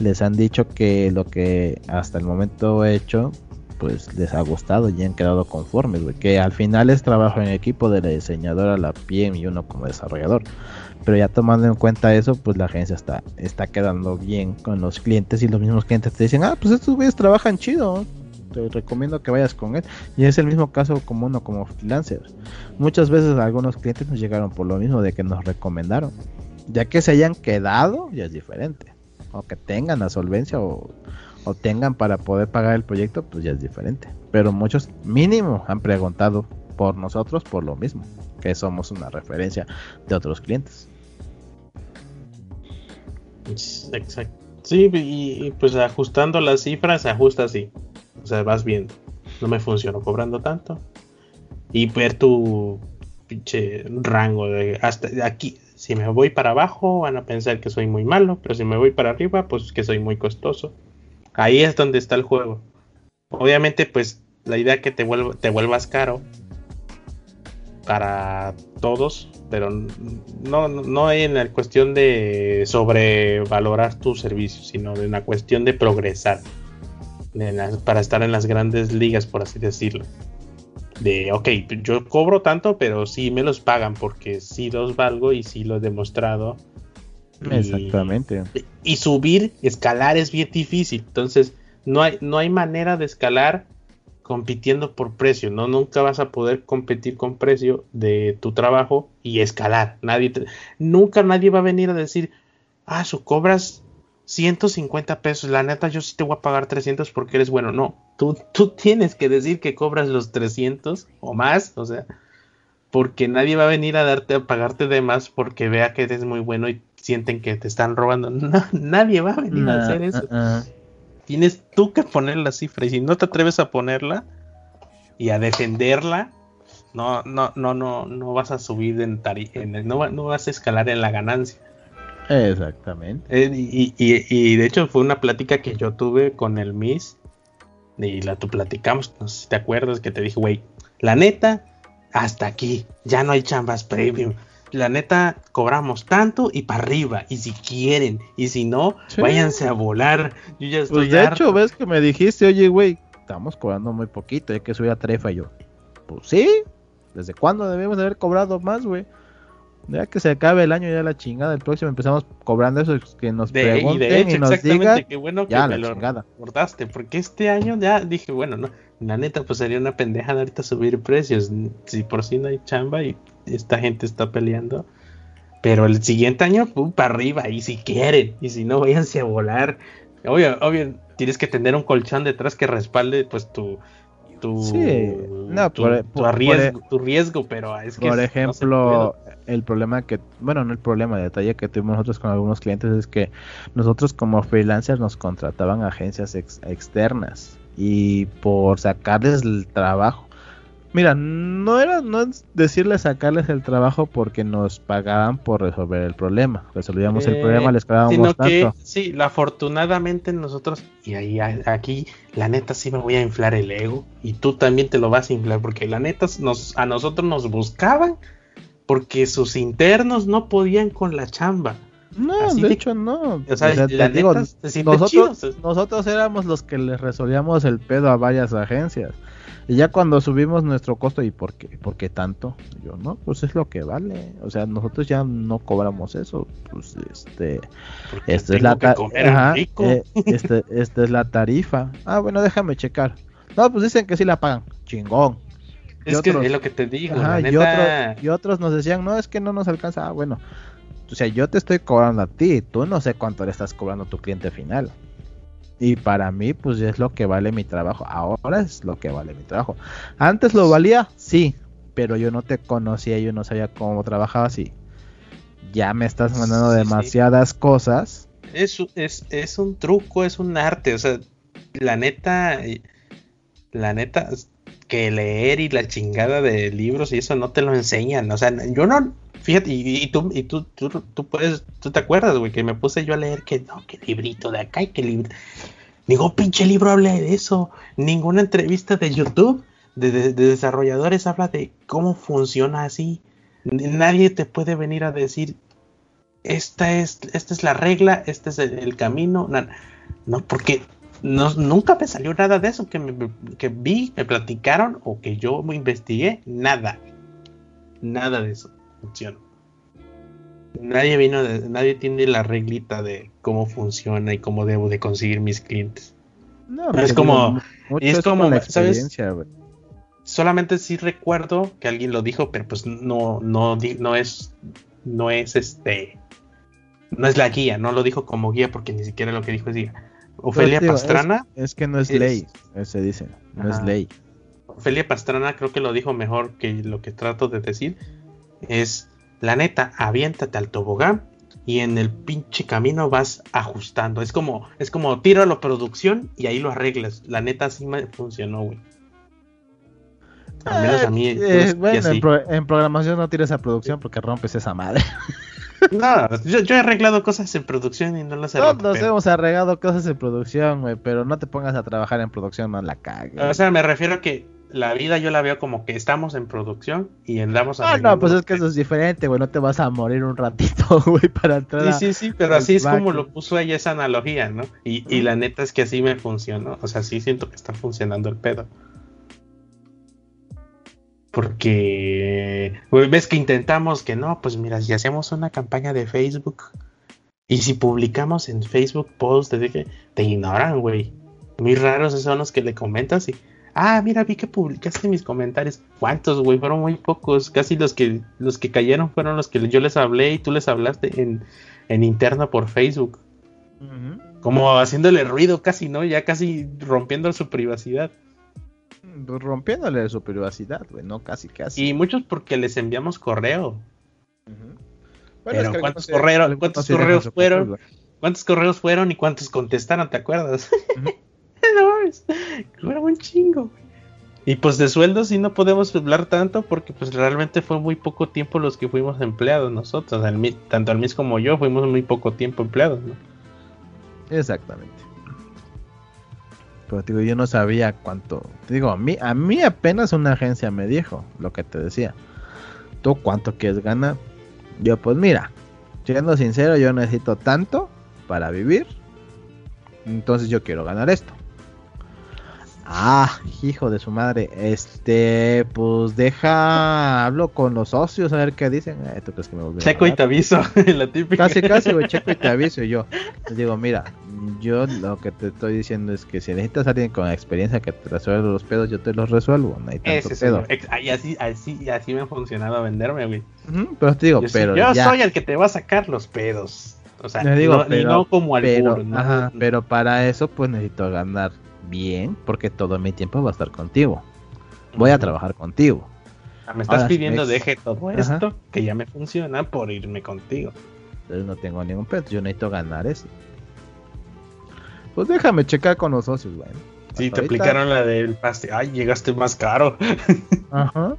les han dicho que lo que hasta el momento he hecho pues les ha gustado y han quedado conformes, que al final es trabajo en equipo de la diseñadora, la PM y uno como desarrollador. Pero ya tomando en cuenta eso, pues la agencia está, está quedando bien con los clientes y los mismos clientes te dicen, ah, pues estos güeyes trabajan chido, te recomiendo que vayas con él. Y es el mismo caso como uno como freelancer. Muchas veces algunos clientes nos llegaron por lo mismo de que nos recomendaron. Ya que se hayan quedado, ya es diferente. O que tengan la solvencia o, o tengan para poder pagar el proyecto, pues ya es diferente. Pero muchos mínimo han preguntado por nosotros por lo mismo, que somos una referencia de otros clientes. Exacto. Sí, y, pues ajustando las cifras, ajusta así. O sea, vas viendo. No me funcionó cobrando tanto. Y ver tu pinche rango de hasta aquí. Si me voy para abajo, van a pensar que soy muy malo. Pero si me voy para arriba, pues que soy muy costoso. Ahí es donde está el juego. Obviamente, pues la idea que te, te vuelvas caro para todos, pero no, no en la cuestión de sobrevalorar tu servicio, sino en la cuestión de progresar para estar en las grandes ligas, por así decirlo. De, ok, yo cobro tanto, pero sí me los pagan porque sí los valgo y sí lo he demostrado. Exactamente. Y, subir, escalar es bien difícil. Entonces, no hay, no hay manera de escalar compitiendo por precio. No, nunca vas a poder competir con precio de tu trabajo y escalar. Nadie nunca nadie va a venir a decir, ah, su cobras 150 pesos, la neta yo sí te voy a pagar 300 porque eres bueno. No, tú, tú tienes que decir que cobras los 300 o más, o sea, porque nadie va a venir a darte a pagarte de más porque vea que eres muy bueno y sienten que te están robando. nadie va a venir a hacer eso. Uh, uh. Tienes tú que poner la cifra y si no te atreves a ponerla y a defenderla, no, no, no, no, no vas a subir en, en no, no vas a escalar en la ganancia. Exactamente. Eh, y, de hecho fue una plática que yo tuve con el Miss. Y la tú platicamos, no sé si te acuerdas, que te dije, güey, la neta, hasta aquí, ya no hay chambas premium. La neta, cobramos tanto y para arriba. Y si quieren, y si no, váyanse a volar. Yo ya estoy. Pues de hecho, ves que me dijiste, oye, güey, estamos cobrando muy poquito, hay que subir a trefa. Y yo, pues sí, ¿desde cuándo debemos haber cobrado más, güey? Ya que se acabe el año, ya la chingada. El próximo empezamos cobrando eso, que nos pregunten y, nos digan. Qué bueno que ya, me lo chingada. recordaste, porque este año ya dije, bueno, no, la neta, pues sería una pendeja de ahorita subir precios. Si por si no hay chamba y esta gente está peleando. Pero el siguiente año, pum, para arriba, y si quieren, y si no, váyanse a volar. Obvio, obvio, tienes que tener un colchón detrás que respalde, pues, tu, tu, sí, no, tu, por, riesgo, tu riesgo, pero es que... Por ejemplo, el problema que, bueno, no el problema, el detalle que tuvimos nosotros con algunos clientes es que nosotros como freelancers nos contrataban agencias externas y por sacarles el trabajo. Mira, no era no es decirles sacarles el trabajo porque nos pagaban por resolver el problema. Resolvíamos el problema, les pagábamos tanto. sí, afortunadamente nosotros, y ahí aquí, la neta sí me voy a inflar el ego, y tú también te lo vas a inflar, porque la neta nos, a nosotros nos buscaban porque sus internos no podían con la chamba. No, de, hecho no. O sea, digo, nosotros, nosotros éramos los que les resolvíamos el pedo a varias agencias. Y ya cuando subimos nuestro costo, ¿y por qué? ¿Por qué tanto? Yo, no, pues es lo que vale. O sea, nosotros ya no cobramos eso. Pues este. Esta es, la eh, este, esta es la tarifa. Ah, bueno, déjame checar. No, pues dicen que sí la pagan. Chingón. Es que es lo que te digo. y, otros nos decían, no, es que no nos alcanza. Ah, bueno. O sea, yo te estoy cobrando a ti. Tú no sé cuánto le estás cobrando a tu cliente final. Y para mí, pues es lo que vale mi trabajo. Ahora es lo que vale mi trabajo. Antes lo valía, sí, pero yo no te conocía, yo no sabía cómo trabajabas y ya me estás mandando demasiadas cosas. Es, es, es un truco, es un arte. O sea, la neta, la neta, que leer y la chingada de libros y eso no te lo enseñan. O sea, yo no, fíjate, y, tú, y tú, tú, tú, puedes, tú te acuerdas, güey, que me puse yo a leer que no, que librito de acá y que libro. Digo, pinche libro habla de eso. Ninguna entrevista de YouTube de, desarrolladores habla de cómo funciona así. Nadie te puede venir a decir, esta es, esta es la regla, este es el, camino. No, porque no, nunca me salió nada de eso que, me, que vi, me platicaron o que yo me investigué. Nada. Nada de eso funciona. Nadie vino, nadie tiene la reglita de cómo funciona y cómo debo de conseguir mis clientes. No, es como, es como, la experiencia, Solamente sí recuerdo que alguien lo dijo, pero pues no, no, no es, no es este, no es la guía, no lo dijo como guía porque ni siquiera lo que dijo es guía. Ofelia Pastrana. Es, que no es, ley, se dice, no es ley. Ofelia Pastrana creo que lo dijo mejor que lo que trato de decir es, la neta, aviéntate al tobogán y en el pinche camino vas ajustando. Es como, es como tiro a la producción y ahí lo arreglas. La neta así me funcionó, güey. Al menos a mí. Eh, bueno, en, programación no tires a producción porque rompes esa madre. No, yo, he arreglado cosas en producción y no las he Todos hemos arreglado cosas en producción, güey, pero no te pongas a trabajar en producción, no la cagues. O sea, me refiero a que la vida yo la veo como que estamos en producción y andamos a. Ah, no, pues es que eso es diferente, güey. No te vas a morir un ratito, güey, para entrar. Sí, sí, sí, pero así es como lo puso ella esa analogía, ¿no? Y, y la neta es que así me funcionó. O sea, sí siento que está funcionando el pedo. Porque ves que intentamos que no, pues mira, si hacemos una campaña de Facebook y si publicamos en Facebook posts, te, te ignoran, güey. Muy raros son los que le comentas y Ah, mira, vi que publicaste mis comentarios. ¿Cuántos, güey? Fueron muy pocos. Casi los que los que cayeron fueron los que yo les hablé y tú les hablaste en, en interno por Facebook. Como haciéndole ruido casi, ¿no? Ya casi rompiendo su privacidad. Pues rompiéndole su privacidad, güey, no casi, casi. Y muchos porque les enviamos correo. Pero ¿cuántos, correos, ¿cuántos correos fueron? ¿Cuántos correos fueron y cuántos contestaron? ¿Te acuerdas? No un chingo. Y pues de sueldos sí no podemos hablar tanto porque pues realmente fue muy poco tiempo los que fuimos empleados nosotros, tanto el MIS como yo fuimos muy poco tiempo empleados, Exactamente. Pero digo, yo no sabía cuánto. digo, a mí, a mí apenas una agencia me dijo lo que te decía. ¿Tú cuánto quieres ganar? Yo, pues mira, siendo sincero, yo necesito tanto para vivir. Entonces yo quiero ganar esto. Ah, hijo de su madre. Este, pues deja, hablo con los socios a ver qué dicen. Eh, ¿tú crees que me checo y te aviso, la típica. Casi, casi, güey, checo y te aviso. Y yo les digo, mira, yo lo que te estoy diciendo es que si necesitas a alguien con experiencia que te resuelva los pedos, yo te los resuelvo. No hay tanto pedo. Y así, así, así me ha funcionado venderme, güey. pero te digo, pero. yo soy el que te va a sacar los pedos. O sea, digo, no, como al pero, ajá, pero para eso, pues necesito ganar bien, porque todo mi tiempo va a estar contigo. Voy a trabajar contigo. Ah, me estás pidiendo deje todo esto que ya me funciona por irme contigo. Entonces no tengo ningún pedo, yo necesito ganar eso. Pues déjame checar con los socios, bueno. Sí, te aplicaron la del pastel. Ay, llegaste más caro. Ajá.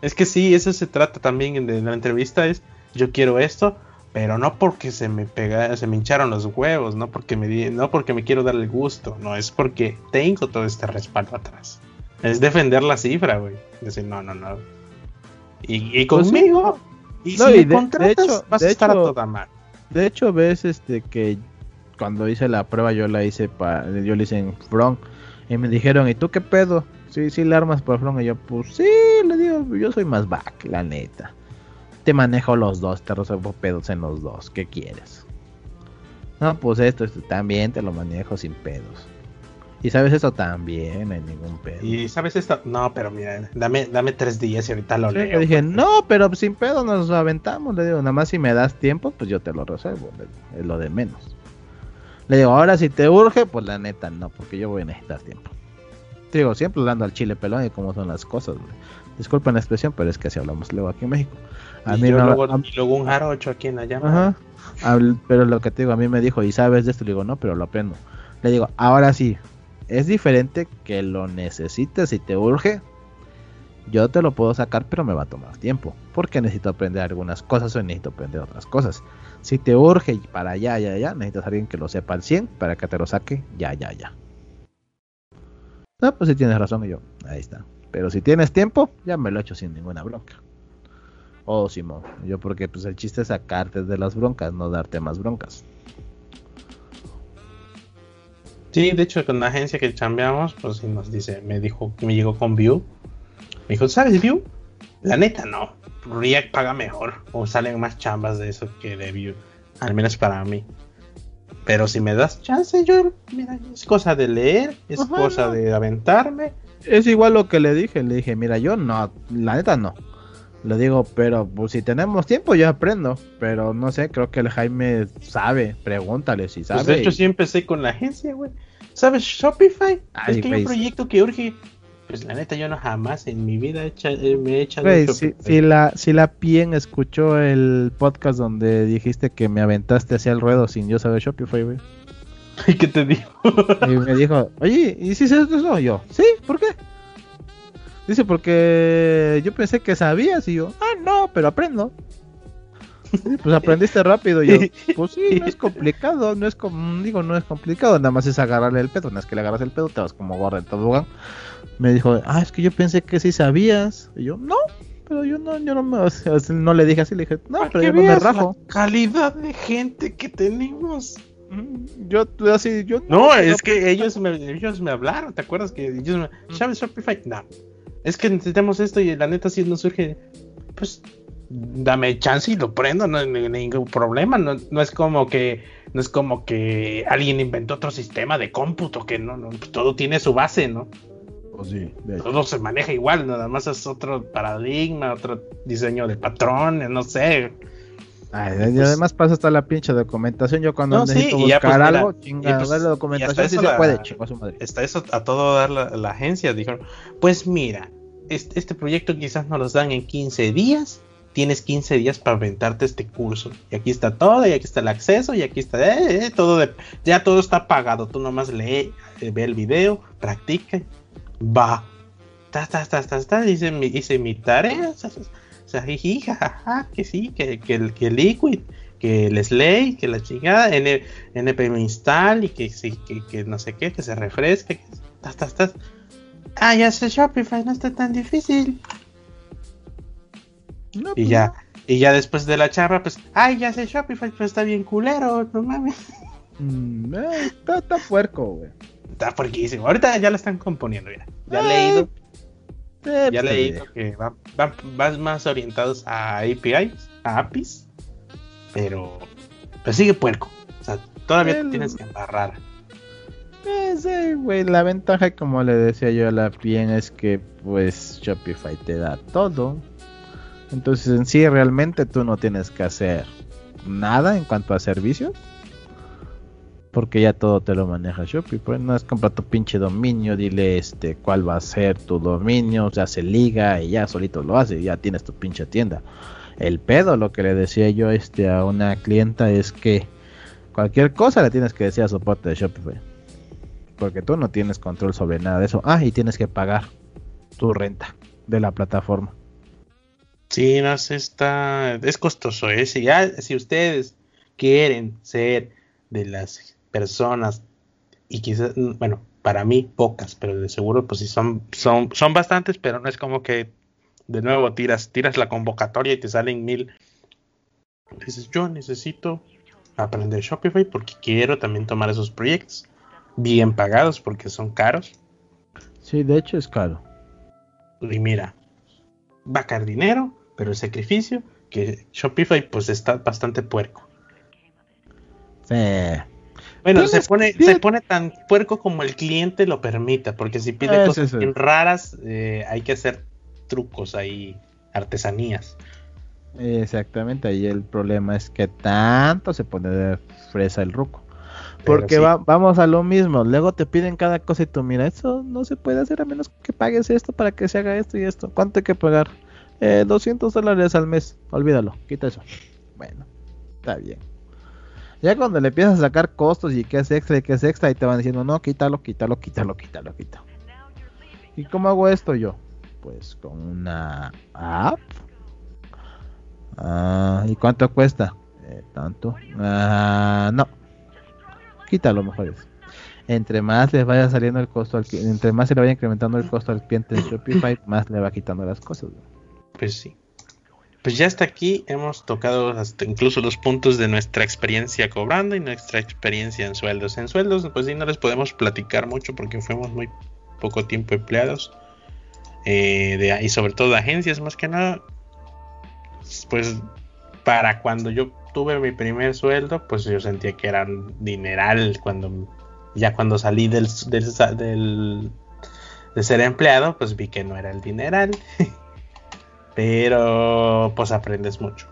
Es que sí, eso se trata también de la entrevista, es yo quiero esto, pero no porque se me pega, se me hincharon los huevos, no porque me no porque me quiero dar el gusto, no es porque tengo todo este respaldo atrás. Es defender la cifra, güey. Decir, no, no, no. Y, conmigo. y no, si y me contratas, hecho, vas de a estar hecho, a toda mar. De hecho, ves este que cuando hice la prueba yo la hice para yo la hice en front y me dijeron, "¿Y tú qué pedo?" Sí, sí la armas por front y yo, "Pues sí, le digo, yo soy más back, la neta. Te manejo los dos, te resuelvo pedos en los dos, ¿qué quieres?" No, pues esto, esto también te lo manejo sin pedos. Y sabes eso también, no hay ningún pedo. Y sabes esto, no, pero mira, dame, dame tres días y ahorita lo Sí, leo. le dije, no, pero sin pedo nos aventamos. Le digo, nada más si me das tiempo, pues yo te lo resuelvo. Es lo de menos. Le digo, ahora si te urge, pues la neta no, porque yo voy a necesitar tiempo. Te digo, siempre hablando al chile pelón y cómo son las cosas. güey. Disculpen la expresión, pero es que así hablamos luego aquí en México. A y, mí yo no- luego, a- y luego un jarocho aquí en la. Ajá. Habl- pero lo que te digo, a mí me dijo, ¿y sabes de esto? Le digo, no, pero lo aprendo. Le digo, ahora sí, es diferente que lo necesites y te urge. Yo te lo puedo sacar, pero me va a tomar tiempo. Porque necesito aprender algunas cosas o necesito aprender otras cosas. Si te urge para allá, ya, ya, necesitas a alguien que lo sepa al 100 para que te lo saque, ya, ya, ya. No, pues si tienes razón, y yo, ahí está. Pero si tienes tiempo, ya me lo echo sin ninguna bronca. Oh, Simón, yo porque pues el chiste es sacarte de las broncas, no darte más broncas. Sí, de hecho, con la agencia que chambeamos, pues sí nos dice, me dijo, me llegó con View. Me dijo, ¿sabes View? La neta no. React paga mejor. O salen más chambas de eso que de View. Al menos para mí. Pero si me das chance, yo, mira, es cosa de leer, es Ajá, cosa no. de aventarme. Es igual lo que le dije, le dije, mira, yo no, la neta no. Le digo, pero pues si tenemos tiempo yo aprendo, pero no sé, creo que el Jaime sabe, pregúntale si sabe. Pues de hecho, y- sí empecé con la agencia, güey. ¿Sabes Shopify? Ay, es que hay un proyecto que urge. Pues la neta, yo no jamás en mi vida he hecha- eh, me he echado un si, la, si la Pien escuchó el podcast donde dijiste que me aventaste hacia el ruedo sin yo saber Shopify, güey. ¿Y qué te digo? Y me dijo, oye, ¿y si sabes eso? Yo, sí, ¿por qué? Dice, porque yo pensé que sabías. Y yo, ah, no, pero aprendo. Pues aprendiste rápido. Y yo, pues sí, no es complicado. No es como, digo, no es complicado. Nada más es agarrarle el pedo. Una vez que le agarras el pedo, te vas como gorra en tobogán. Me dijo, ah, es que yo pensé que sí sabías. Y yo, no, pero yo no, yo no me, o sea, no le dije así. Le dije, no, pero yo no me rajo. La calidad de gente que tenemos. Mm, Yo así, yo No, es que ellos me, ellos me hablaron, ¿te acuerdas que ellos me... ¿Sabes Shopify? No. Es que necesitamos esto y la neta si nos surge, pues dame chance y lo prendo, no hay ni- ningún problema, no, no es como que no es como que alguien inventó otro sistema de cómputo que no, no pues, todo tiene su base, ¿no? Pues sí, de. Todo se maneja igual, nada más es otro paradigma, otro diseño de patrones, no sé. Ay, y Pues- además pasa hasta la pinche documentación. Yo cuando No, sí, necesito y ya, buscar pues, mira, algo, chinga, pues- la documentación eso se la- puede, chingo a su madre. está eso a todo dar la, la agencia. Dijeron, pues mira, este, este proyecto quizás nos los dan en 15 días. Tienes 15 días para aventarte este curso. Y aquí está todo, y aquí está el acceso, y aquí está eh, eh, todo. De, ya todo está pagado. Tú nomás lee, eh, ve el video, practica. Va. Ta, ta, ta, ta, ta, hice, mi, hice mi tarea. sa, jiji, jajaja, que sí, que, que, el, que Liquid, que el Slay, que la chingada, npm install y que sí, que, que no sé qué, que se refresque. Que, tas, tas, tas. Ah, ya sé Shopify, no está tan difícil. No, Y pues ya, y ya después de la charla, pues, ay, ya sé Shopify, pero está bien culero, no mames. Mm, eh, está, está puerco, güey. Está fuerquísimo. Ahorita ya la están componiendo, mira. Ya he Eh, leído, Eh, ya he pues, leído que va- van van más orientados a APIs, a APIs, pero, pero sigue puerco. O sea, todavía te tienes que embarrar. Eh, sí, güey, la ventaja, como le decía yo a la Pien, es que pues Shopify te da todo. Entonces en sí realmente tú no tienes que hacer nada en cuanto a servicios. Porque ya todo te lo maneja Shopify. No es comprar tu pinche dominio, dile este cuál va a ser tu dominio, se liga y ya solito lo hace, ya tienes tu pinche tienda. El pedo, lo que le decía yo este a una clienta es que cualquier cosa le tienes que decir a soporte de Shopify. Porque tú no tienes control sobre nada de eso. Ah, y tienes que pagar tu renta de la plataforma. Sí, no sé, está. Es costoso, ¿eh? Si, ya, si ustedes quieren ser de las personas, y quizás, bueno, para mí pocas, pero de seguro, pues sí, son, son, son bastantes, pero no es como que de nuevo tiras, tiras la convocatoria y te salen mil. Dices, yo necesito aprender Shopify porque quiero también tomar esos proyectos bien pagados porque son caros. Sí, de hecho es caro. Y mira, va a caer dinero, pero el sacrificio que Shopify pues está bastante puerco. Bueno, se pone, se pone tan puerco como el cliente lo permita, porque si pide Es cosas bien raras, eh, hay que hacer trucos ahí, artesanías. Exactamente, ahí el problema es que tanto se pone de fresa el ruco. Porque sí. va- vamos a lo mismo, luego te piden cada cosa y tú, mira, eso no se puede hacer a menos que pagues esto para que se haga esto y esto. ¿Cuánto hay que pagar? Eh, 200 dólares al mes, olvídalo, quita eso. Bueno, está bien. Ya cuando le empiezas a sacar costos y que es extra y que es extra y te van diciendo, no, quítalo, quítalo, quítalo, quítalo, quítalo. ¿Y cómo hago esto yo? Pues con una app. Ah, ¿Y cuánto cuesta? Eh, tanto. Ah, no. Quítalo mejor eso. Entre más le vaya saliendo el costo al entre más se le vaya incrementando el costo al cliente en Shopify, más le va quitando las cosas. Pues sí. Pues ya hasta aquí hemos tocado hasta incluso los puntos de nuestra experiencia cobrando y nuestra experiencia en sueldos. En sueldos, pues sí, no les podemos platicar mucho porque fuimos muy poco tiempo empleados. eh, de, y sobre todo de agencias, más que nada. Pues para cuando yo tuve mi primer sueldo, pues yo sentía que era un dineral. Cuando ya cuando salí del, del, del- de ser empleado, pues vi que no era el dineral. Pero pues aprendes mucho.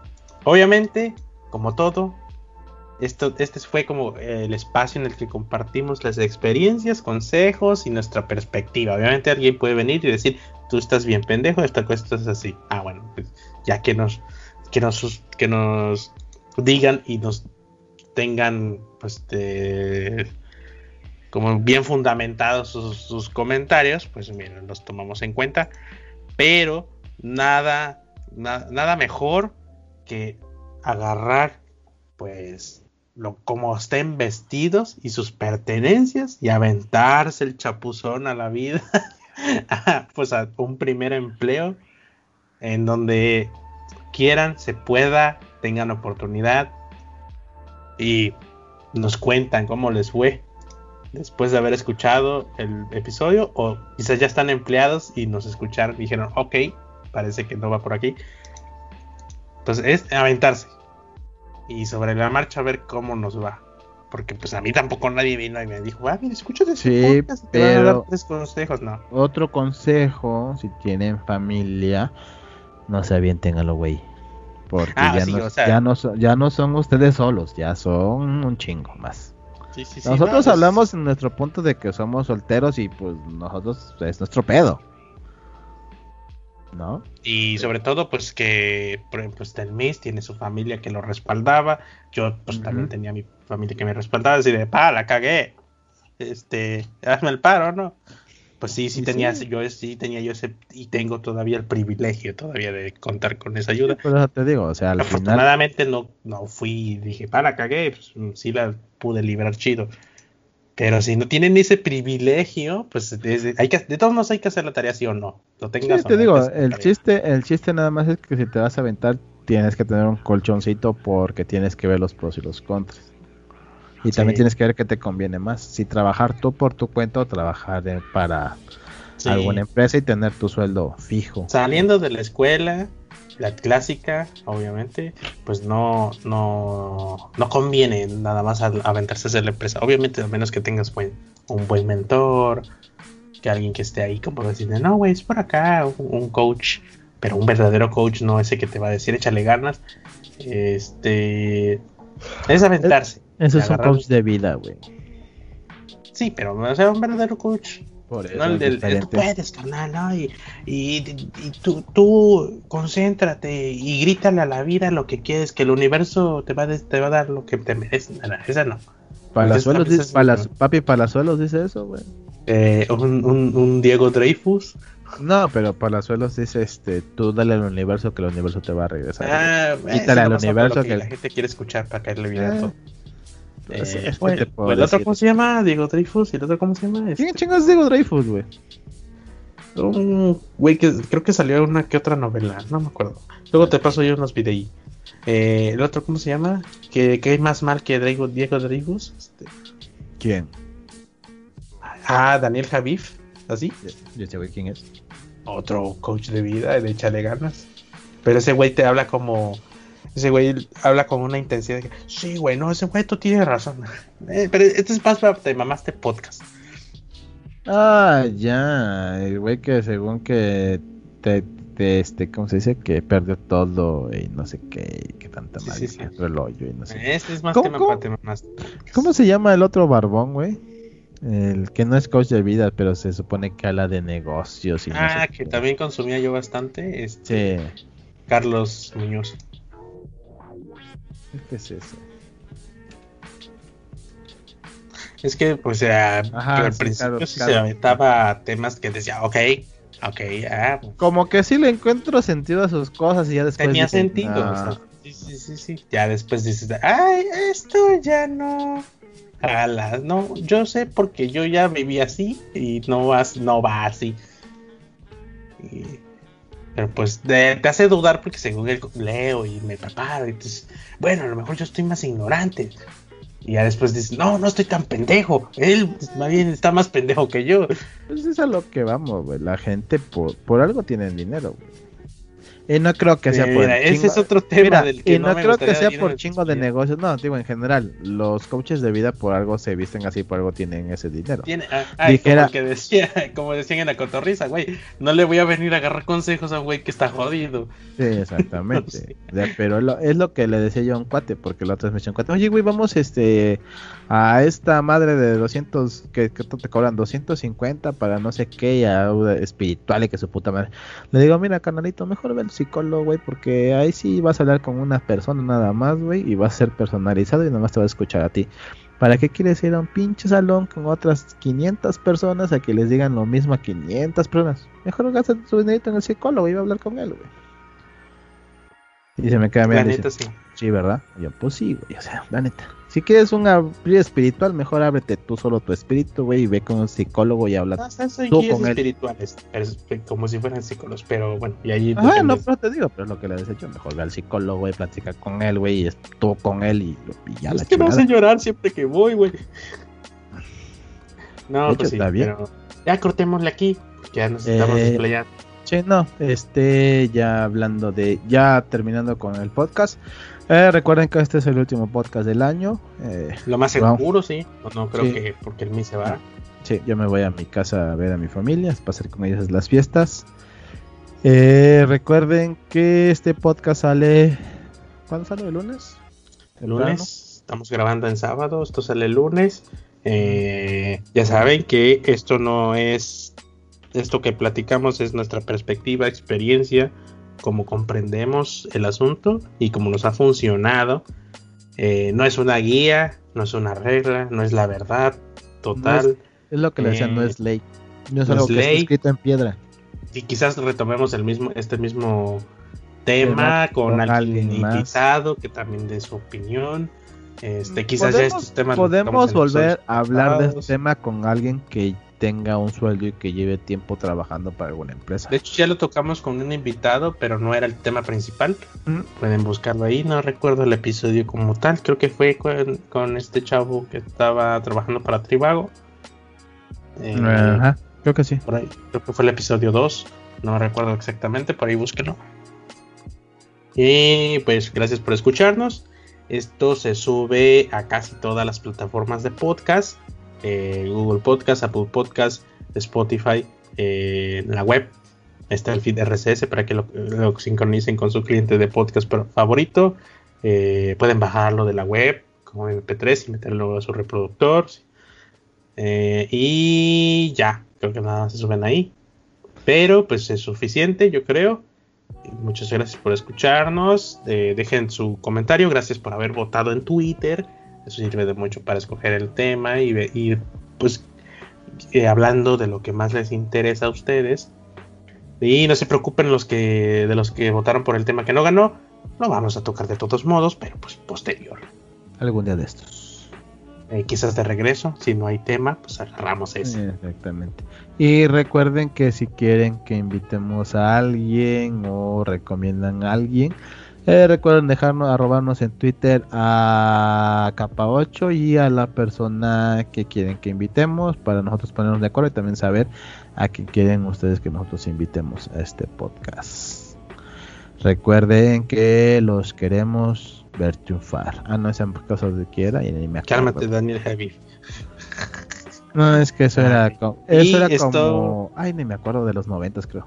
Obviamente, como todo, esto, este fue como el espacio en el que compartimos las experiencias, consejos y nuestra perspectiva. Obviamente alguien puede venir y decir, tú estás bien pendejo, esta cosa es así. Ah, bueno, pues ya que nos, que nos, que nos digan y nos tengan, pues, de- como bien fundamentados sus, comentarios, pues miren, los tomamos en cuenta. Pero nada, na- nada mejor que agarrar, pues, lo, como estén vestidos y sus pertenencias y aventarse el chapuzón a la vida, pues a un primer empleo en donde quieran, se pueda, tengan oportunidad y nos cuentan cómo les fue después de haber escuchado el episodio o quizás ya están empleados y nos escucharon y dijeron, ok, parece que no va por aquí. Entonces es aventarse y sobre la marcha ver cómo nos va. Porque pues a mí tampoco nadie vino y me dijo, ah, mira, escúchate ese Sí, podcast y te van a dar pero- tres consejos. No, Otro consejo, si tienen familia, no se avienten a lo güey. Porque Ah, ya, sí, no, o sea- ya, no son, ya no son ustedes solos, ya son un chingo más. sí, sí, sí, Nosotros no, hablamos en nuestro punto de que somos solteros y pues nosotros es nuestro pedo. ¿No? Y sobre todo, pues que, por ejemplo, Stelmis tiene su familia que lo respaldaba. Yo, pues también tenía mi familia que me respaldaba. Así de, pa, la cagué. Este, hazme el paro, ¿no? Pues sí, sí Y tenía, sí. yo sí tenía yo ese, y tengo todavía el privilegio todavía de contar con esa ayuda. Por eso te digo, o sea, al final. Afortunadamente no, no fui y dije, pa, la cagué, pues sí la pude librar chido. Pero si no tienen ese privilegio, pues es- hay que, de todos modos hay que hacer la tarea sí o no. Lo Sí, tengas o te no, digo, el chiste, el chiste nada más es que si te vas a aventar, tienes que tener un colchoncito porque tienes que ver los pros y los contras. Y también tienes que ver qué te conviene más. Si trabajar tú por tu cuenta o trabajar eh, para Sí. alguna empresa y tener tu sueldo fijo. Saliendo de la escuela, la clásica, obviamente, pues no, no, no conviene nada más aventarse a hacer la empresa. Obviamente, a menos que tengas buen, un buen mentor, que alguien que esté ahí como decirle, no, güey, es por acá, un, un coach, pero un verdadero coach, no ese que te va a decir, échale ganas. Este es aventarse. Eso es un coach de vida, güey. Sí, pero o sea, un verdadero coach. Por eso No, el es del, el, tú puedes, carnal, ¿no? Y, y, y tú, tú concéntrate y grítale a la vida lo que quieres, que el universo te va, a des- te va a dar lo que te mereces. Nada, esa no. Palazuelos dice- esa- Palas- papi Palazuelos dice eso, güey. Eh, un, un, un Diego Dreyfus. No, pero Palazuelos dice, este, tú dale al universo que el universo te va a regresar. Ah, Quítale al universo lo que- la gente quiere escuchar para caerle bien a Ah, todo. Pues, Eh, es ¿El otro cómo se llama? Diego Dreyfus. ¿Y el otro cómo se llama? ¿Quién Este, chingados es Diego Dreyfus, güey? Un güey que creo que salió una que otra novela, no me acuerdo. Luego te paso yo unos videos. Eh, el otro, ¿cómo se llama? Que, que hay más mal que Diego, Diego Dreyfus. Este. ¿Quién? Ah, Daniel Javif, así. ¿Y ese güey quién es? Otro coach de vida, de echarle ganas. Pero ese güey te habla como. Ese güey habla con una intensidad de que, sí, güey, no, ese güey tú tienes razón. Eh, pero este es más para te mamaste podcast. Ah, ya, el güey que según que te, te, este, ¿cómo se dice? Que perdió todo y no sé qué, y que tanta Sí, madre, sí, sí. el hoyo y no sé. Este es más ¿Cómo, tema para te mamaste. ¿Cómo se llama el otro barbón, güey? El que no es coach de vida, pero se supone que habla de negocios y no Ah, sé que qué. también consumía yo bastante. Este, Sí, Carlos Muñoz. ¿Qué es eso? Es que, pues, eh, Ajá, al sí, principio sí Carlos. se aventaba temas que decía, ok, ok, ah, pues, Como que sí le encuentro sentido a sus cosas y ya después. tenía sentido. "No". o sea, sí, sí, sí, sí. Ya después dices, ay, esto ya no. Alas, no, yo sé porque yo ya viví así y no vas, no va así. Y- pero pues de- te hace dudar porque según él leo y me preparo y entonces, bueno, a lo mejor yo estoy más ignorante. Y ya después dices, no, no estoy tan pendejo. Él más bien está más pendejo que yo. Pues es a lo que vamos, güey. La gente por, por algo tiene dinero, güey. Y no creo que sea Eh, por. mira, ese es otro tema Mira, del que y no, no, me creo que sea por chingo de negocios. No, digo, en general, los coaches de vida por algo se visten así, por algo tienen ese dinero. Tiene, ah, Dijera- como que decía, como decían en la cotorriza, güey, no le voy a venir a agarrar consejos a un güey que está jodido. Sí, exactamente. Sí. Pero lo- es lo que le decía yo a un cuate, porque la otra vez me un cuate, oye, güey, vamos este a esta madre de 200, que, que te cobran 250 para no sé qué, y a una espiritual y que su puta madre. Le digo, mira, canalito, mejor ve al psicólogo, güey, porque ahí sí vas a hablar con una persona nada más, güey, y va a ser personalizado y nada más te va a escuchar a ti. ¿Para qué quieres ir a un pinche salón con otras 500 personas a que les digan lo mismo a 500 personas? Mejor gasta tu dinerito en el psicólogo y va a hablar con él, güey. Y se me queda mirando sí. sí, ¿verdad? Y yo, pues sí, güey, o sea, la neta. Si quieres un abrir espiritual, mejor ábrete tú solo tu espíritu, güey, y ve con un psicólogo y habla. No, soy tú con él. espirituales, es- como si fueran psicólogos, pero bueno, y ahí Ah, no, pero te digo, pero es lo que le decía yo, mejor ve al psicólogo, güey, platica con él, güey, y estuvo con él y, y ya la es que me chingada. hace llorar siempre que voy, güey. No, pues hecho, sí, está bien. pero ya cortémosle aquí, porque ya nos estamos Eh, desplayando. Sí, no, este, ya hablando de, ya terminando con el podcast. Eh, recuerden que este es el último podcast del año. Eh, Lo más seguro, sí. No, no creo Sí. que porque el mí se va. Sí, yo me voy a mi casa a ver a mi familia, a pasar con ellos las fiestas. Eh, recuerden que este podcast sale. ¿Cuándo sale? ¿El lunes? El lunes, estamos grabando en sábado, esto sale el lunes. Eh, ya saben que esto no es, esto que platicamos es nuestra perspectiva, experiencia, como comprendemos el asunto y como nos ha funcionado. Eh, no es una guía, no es una regla, no es la verdad total. Es lo que le decían, no Eh, es ley. No es no algo es que esté escrito en piedra. y quizás retomemos el mismo, este mismo tema con, con alguien invitado que también dé su opinión. Este, quizás ya estos temas podemos volver a hablar de este tema con alguien que tenga un sueldo y que lleve tiempo trabajando para alguna empresa. De hecho, ya lo tocamos con un invitado, pero no era el tema principal. Mm. Pueden buscarlo ahí. No recuerdo el episodio como tal. Creo que fue con, con este chavo que estaba trabajando para Tribago. Eh, Ajá, creo que sí. por ahí, creo que fue el episodio 2. No recuerdo exactamente. Por ahí búsquenlo. Y pues gracias por escucharnos. Esto se sube a casi todas las plataformas de podcast. Eh, Google Podcast, Apple Podcast, Spotify, eh, la web. Está el feed RSS para que lo, sincronicen con su cliente de podcast favorito. Eh, pueden bajarlo de la web como MP3 y meterlo a su reproductor. Y ya, creo que nada se suben ahí. Pero pues es suficiente, yo creo. Muchas gracias por escucharnos. Dejen su comentario. Gracias por haber votado en Twitter. Eso sirve de mucho para escoger el tema y ir pues eh, hablando de lo que más les interesa a ustedes. Y no se preocupen los que de los que votaron por el tema que no ganó. Lo vamos a tocar de todos modos, pero pues posterior. Algún día de estos. eh, quizás de regreso. Si no hay tema, pues agarramos ese. Exactamente. Y recuerden que si quieren que invitemos a alguien o recomiendan a alguien, eh, recuerden dejarnos, arrobarnos en Twitter a capa 8 y a la persona que quieren que invitemos para nosotros ponernos de acuerdo y también saber a quién quieren ustedes que nosotros invitemos a este podcast. Recuerden que los queremos ver triunfar. Ah, no, es en caso de quiera y ni me acuerdo. Cálmate, Daniel Javi. No, es que eso era, como, eso era esto- como... Ay, ni me acuerdo de los noventas, creo.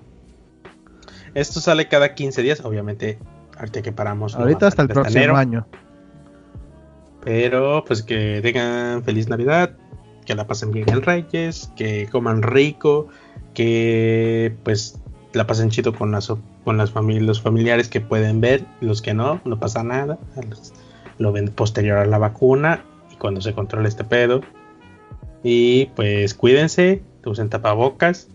Esto sale cada 15 días, obviamente. Ahorita que paramos. Ahorita hasta el salir próximo enero, año. Pero pues que tengan feliz Navidad, que la pasen bien en Reyes, que coman rico, que pues la pasen chido con las con las famili- los familiares que pueden ver, los que no, no pasa nada. los- Lo ven posterior a la vacuna y cuando se controle este pedo. Y pues cuídense, usen tapabocas.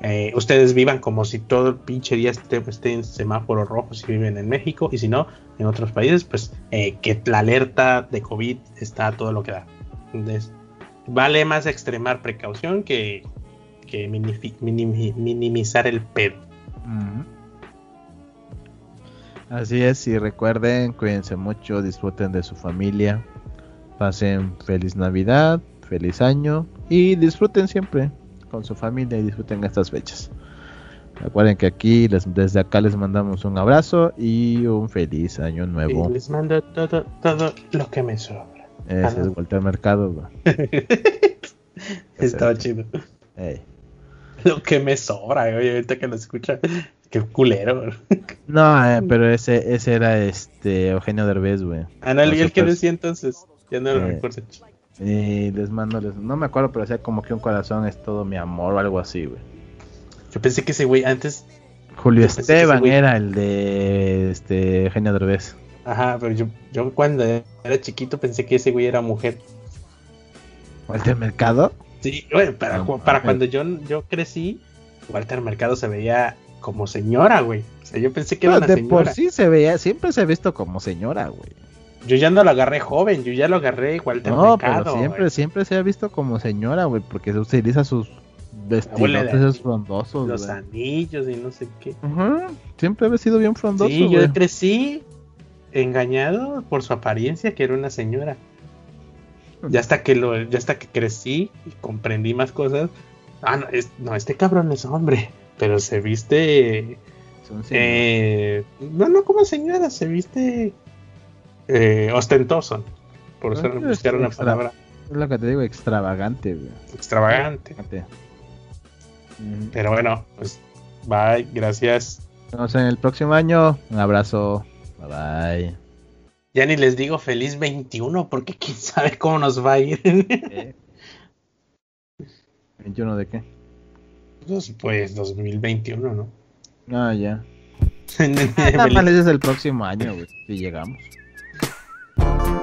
Eh, ustedes vivan como si todo el pinche día esté, esté en semáforo rojo si viven en México y si no, en otros países, pues eh, que la alerta de COVID está todo lo que da. Entonces, vale más extremar precaución que, que minimizar el pedo. Así es, y recuerden, cuídense mucho, disfruten de su familia, pasen feliz Navidad, feliz año y disfruten siempre con su familia y disfruten estas fechas. Recuerden que aquí, les- desde acá les mandamos un abrazo y un feliz año nuevo. Y les mando todo, todo lo que me sobra. Ese es Walter Mercado. Estaba chido. Lo que me sobra, eh, oye, ahorita que lo escucha, qué culero. No, eh, pero ese, ese era este Eugenio Derbez, güey. ¿y el que decía entonces? Ya no lo Eh, recuerdo. Y les mando, les- no me acuerdo, pero decía como que un corazón es todo mi amor o algo así, güey. Yo pensé que ese güey antes, Julio Esteban güey- era el de este Eugenio Derbez. ajá, pero yo, yo cuando era chiquito pensé que ese güey era mujer. Walter Mercado. Sí, güey, para, No para cuando yo, yo crecí, Walter Mercado se veía como señora, güey. O sea, yo pensé que era una de señora. por sí se veía, siempre se ha visto como señora, güey. Yo ya no lo agarré joven, yo ya lo agarré Walter No, Mercado. pero siempre, siempre se ha visto como señora, güey, porque se utiliza sus de- esos frondosos, Los anillos y no sé qué. Ajá, Siempre ha sido bien frondoso, Sí, güey. yo crecí engañado por su apariencia, que era una señora. Ya hasta que lo, ya hasta que crecí y comprendí más cosas. Ah, no, es- no, este cabrón es hombre, pero se viste. Eh, no, no como señora, se viste eh, ostentoso. Por Ah, sí, buscar una extra. palabra Es lo que te digo, extravagante, güey. extravagante. Mm. Pero bueno, pues bye, gracias. Nos vemos en el próximo año. Un abrazo. Bye bye. Ya ni les digo feliz 21 porque quién sabe cómo nos va a ir. ¿Eh? ¿21 de qué? Pues, pues 2021, ¿no? Ah, ya. Nada más es el próximo año, güey. Si llegamos. thank you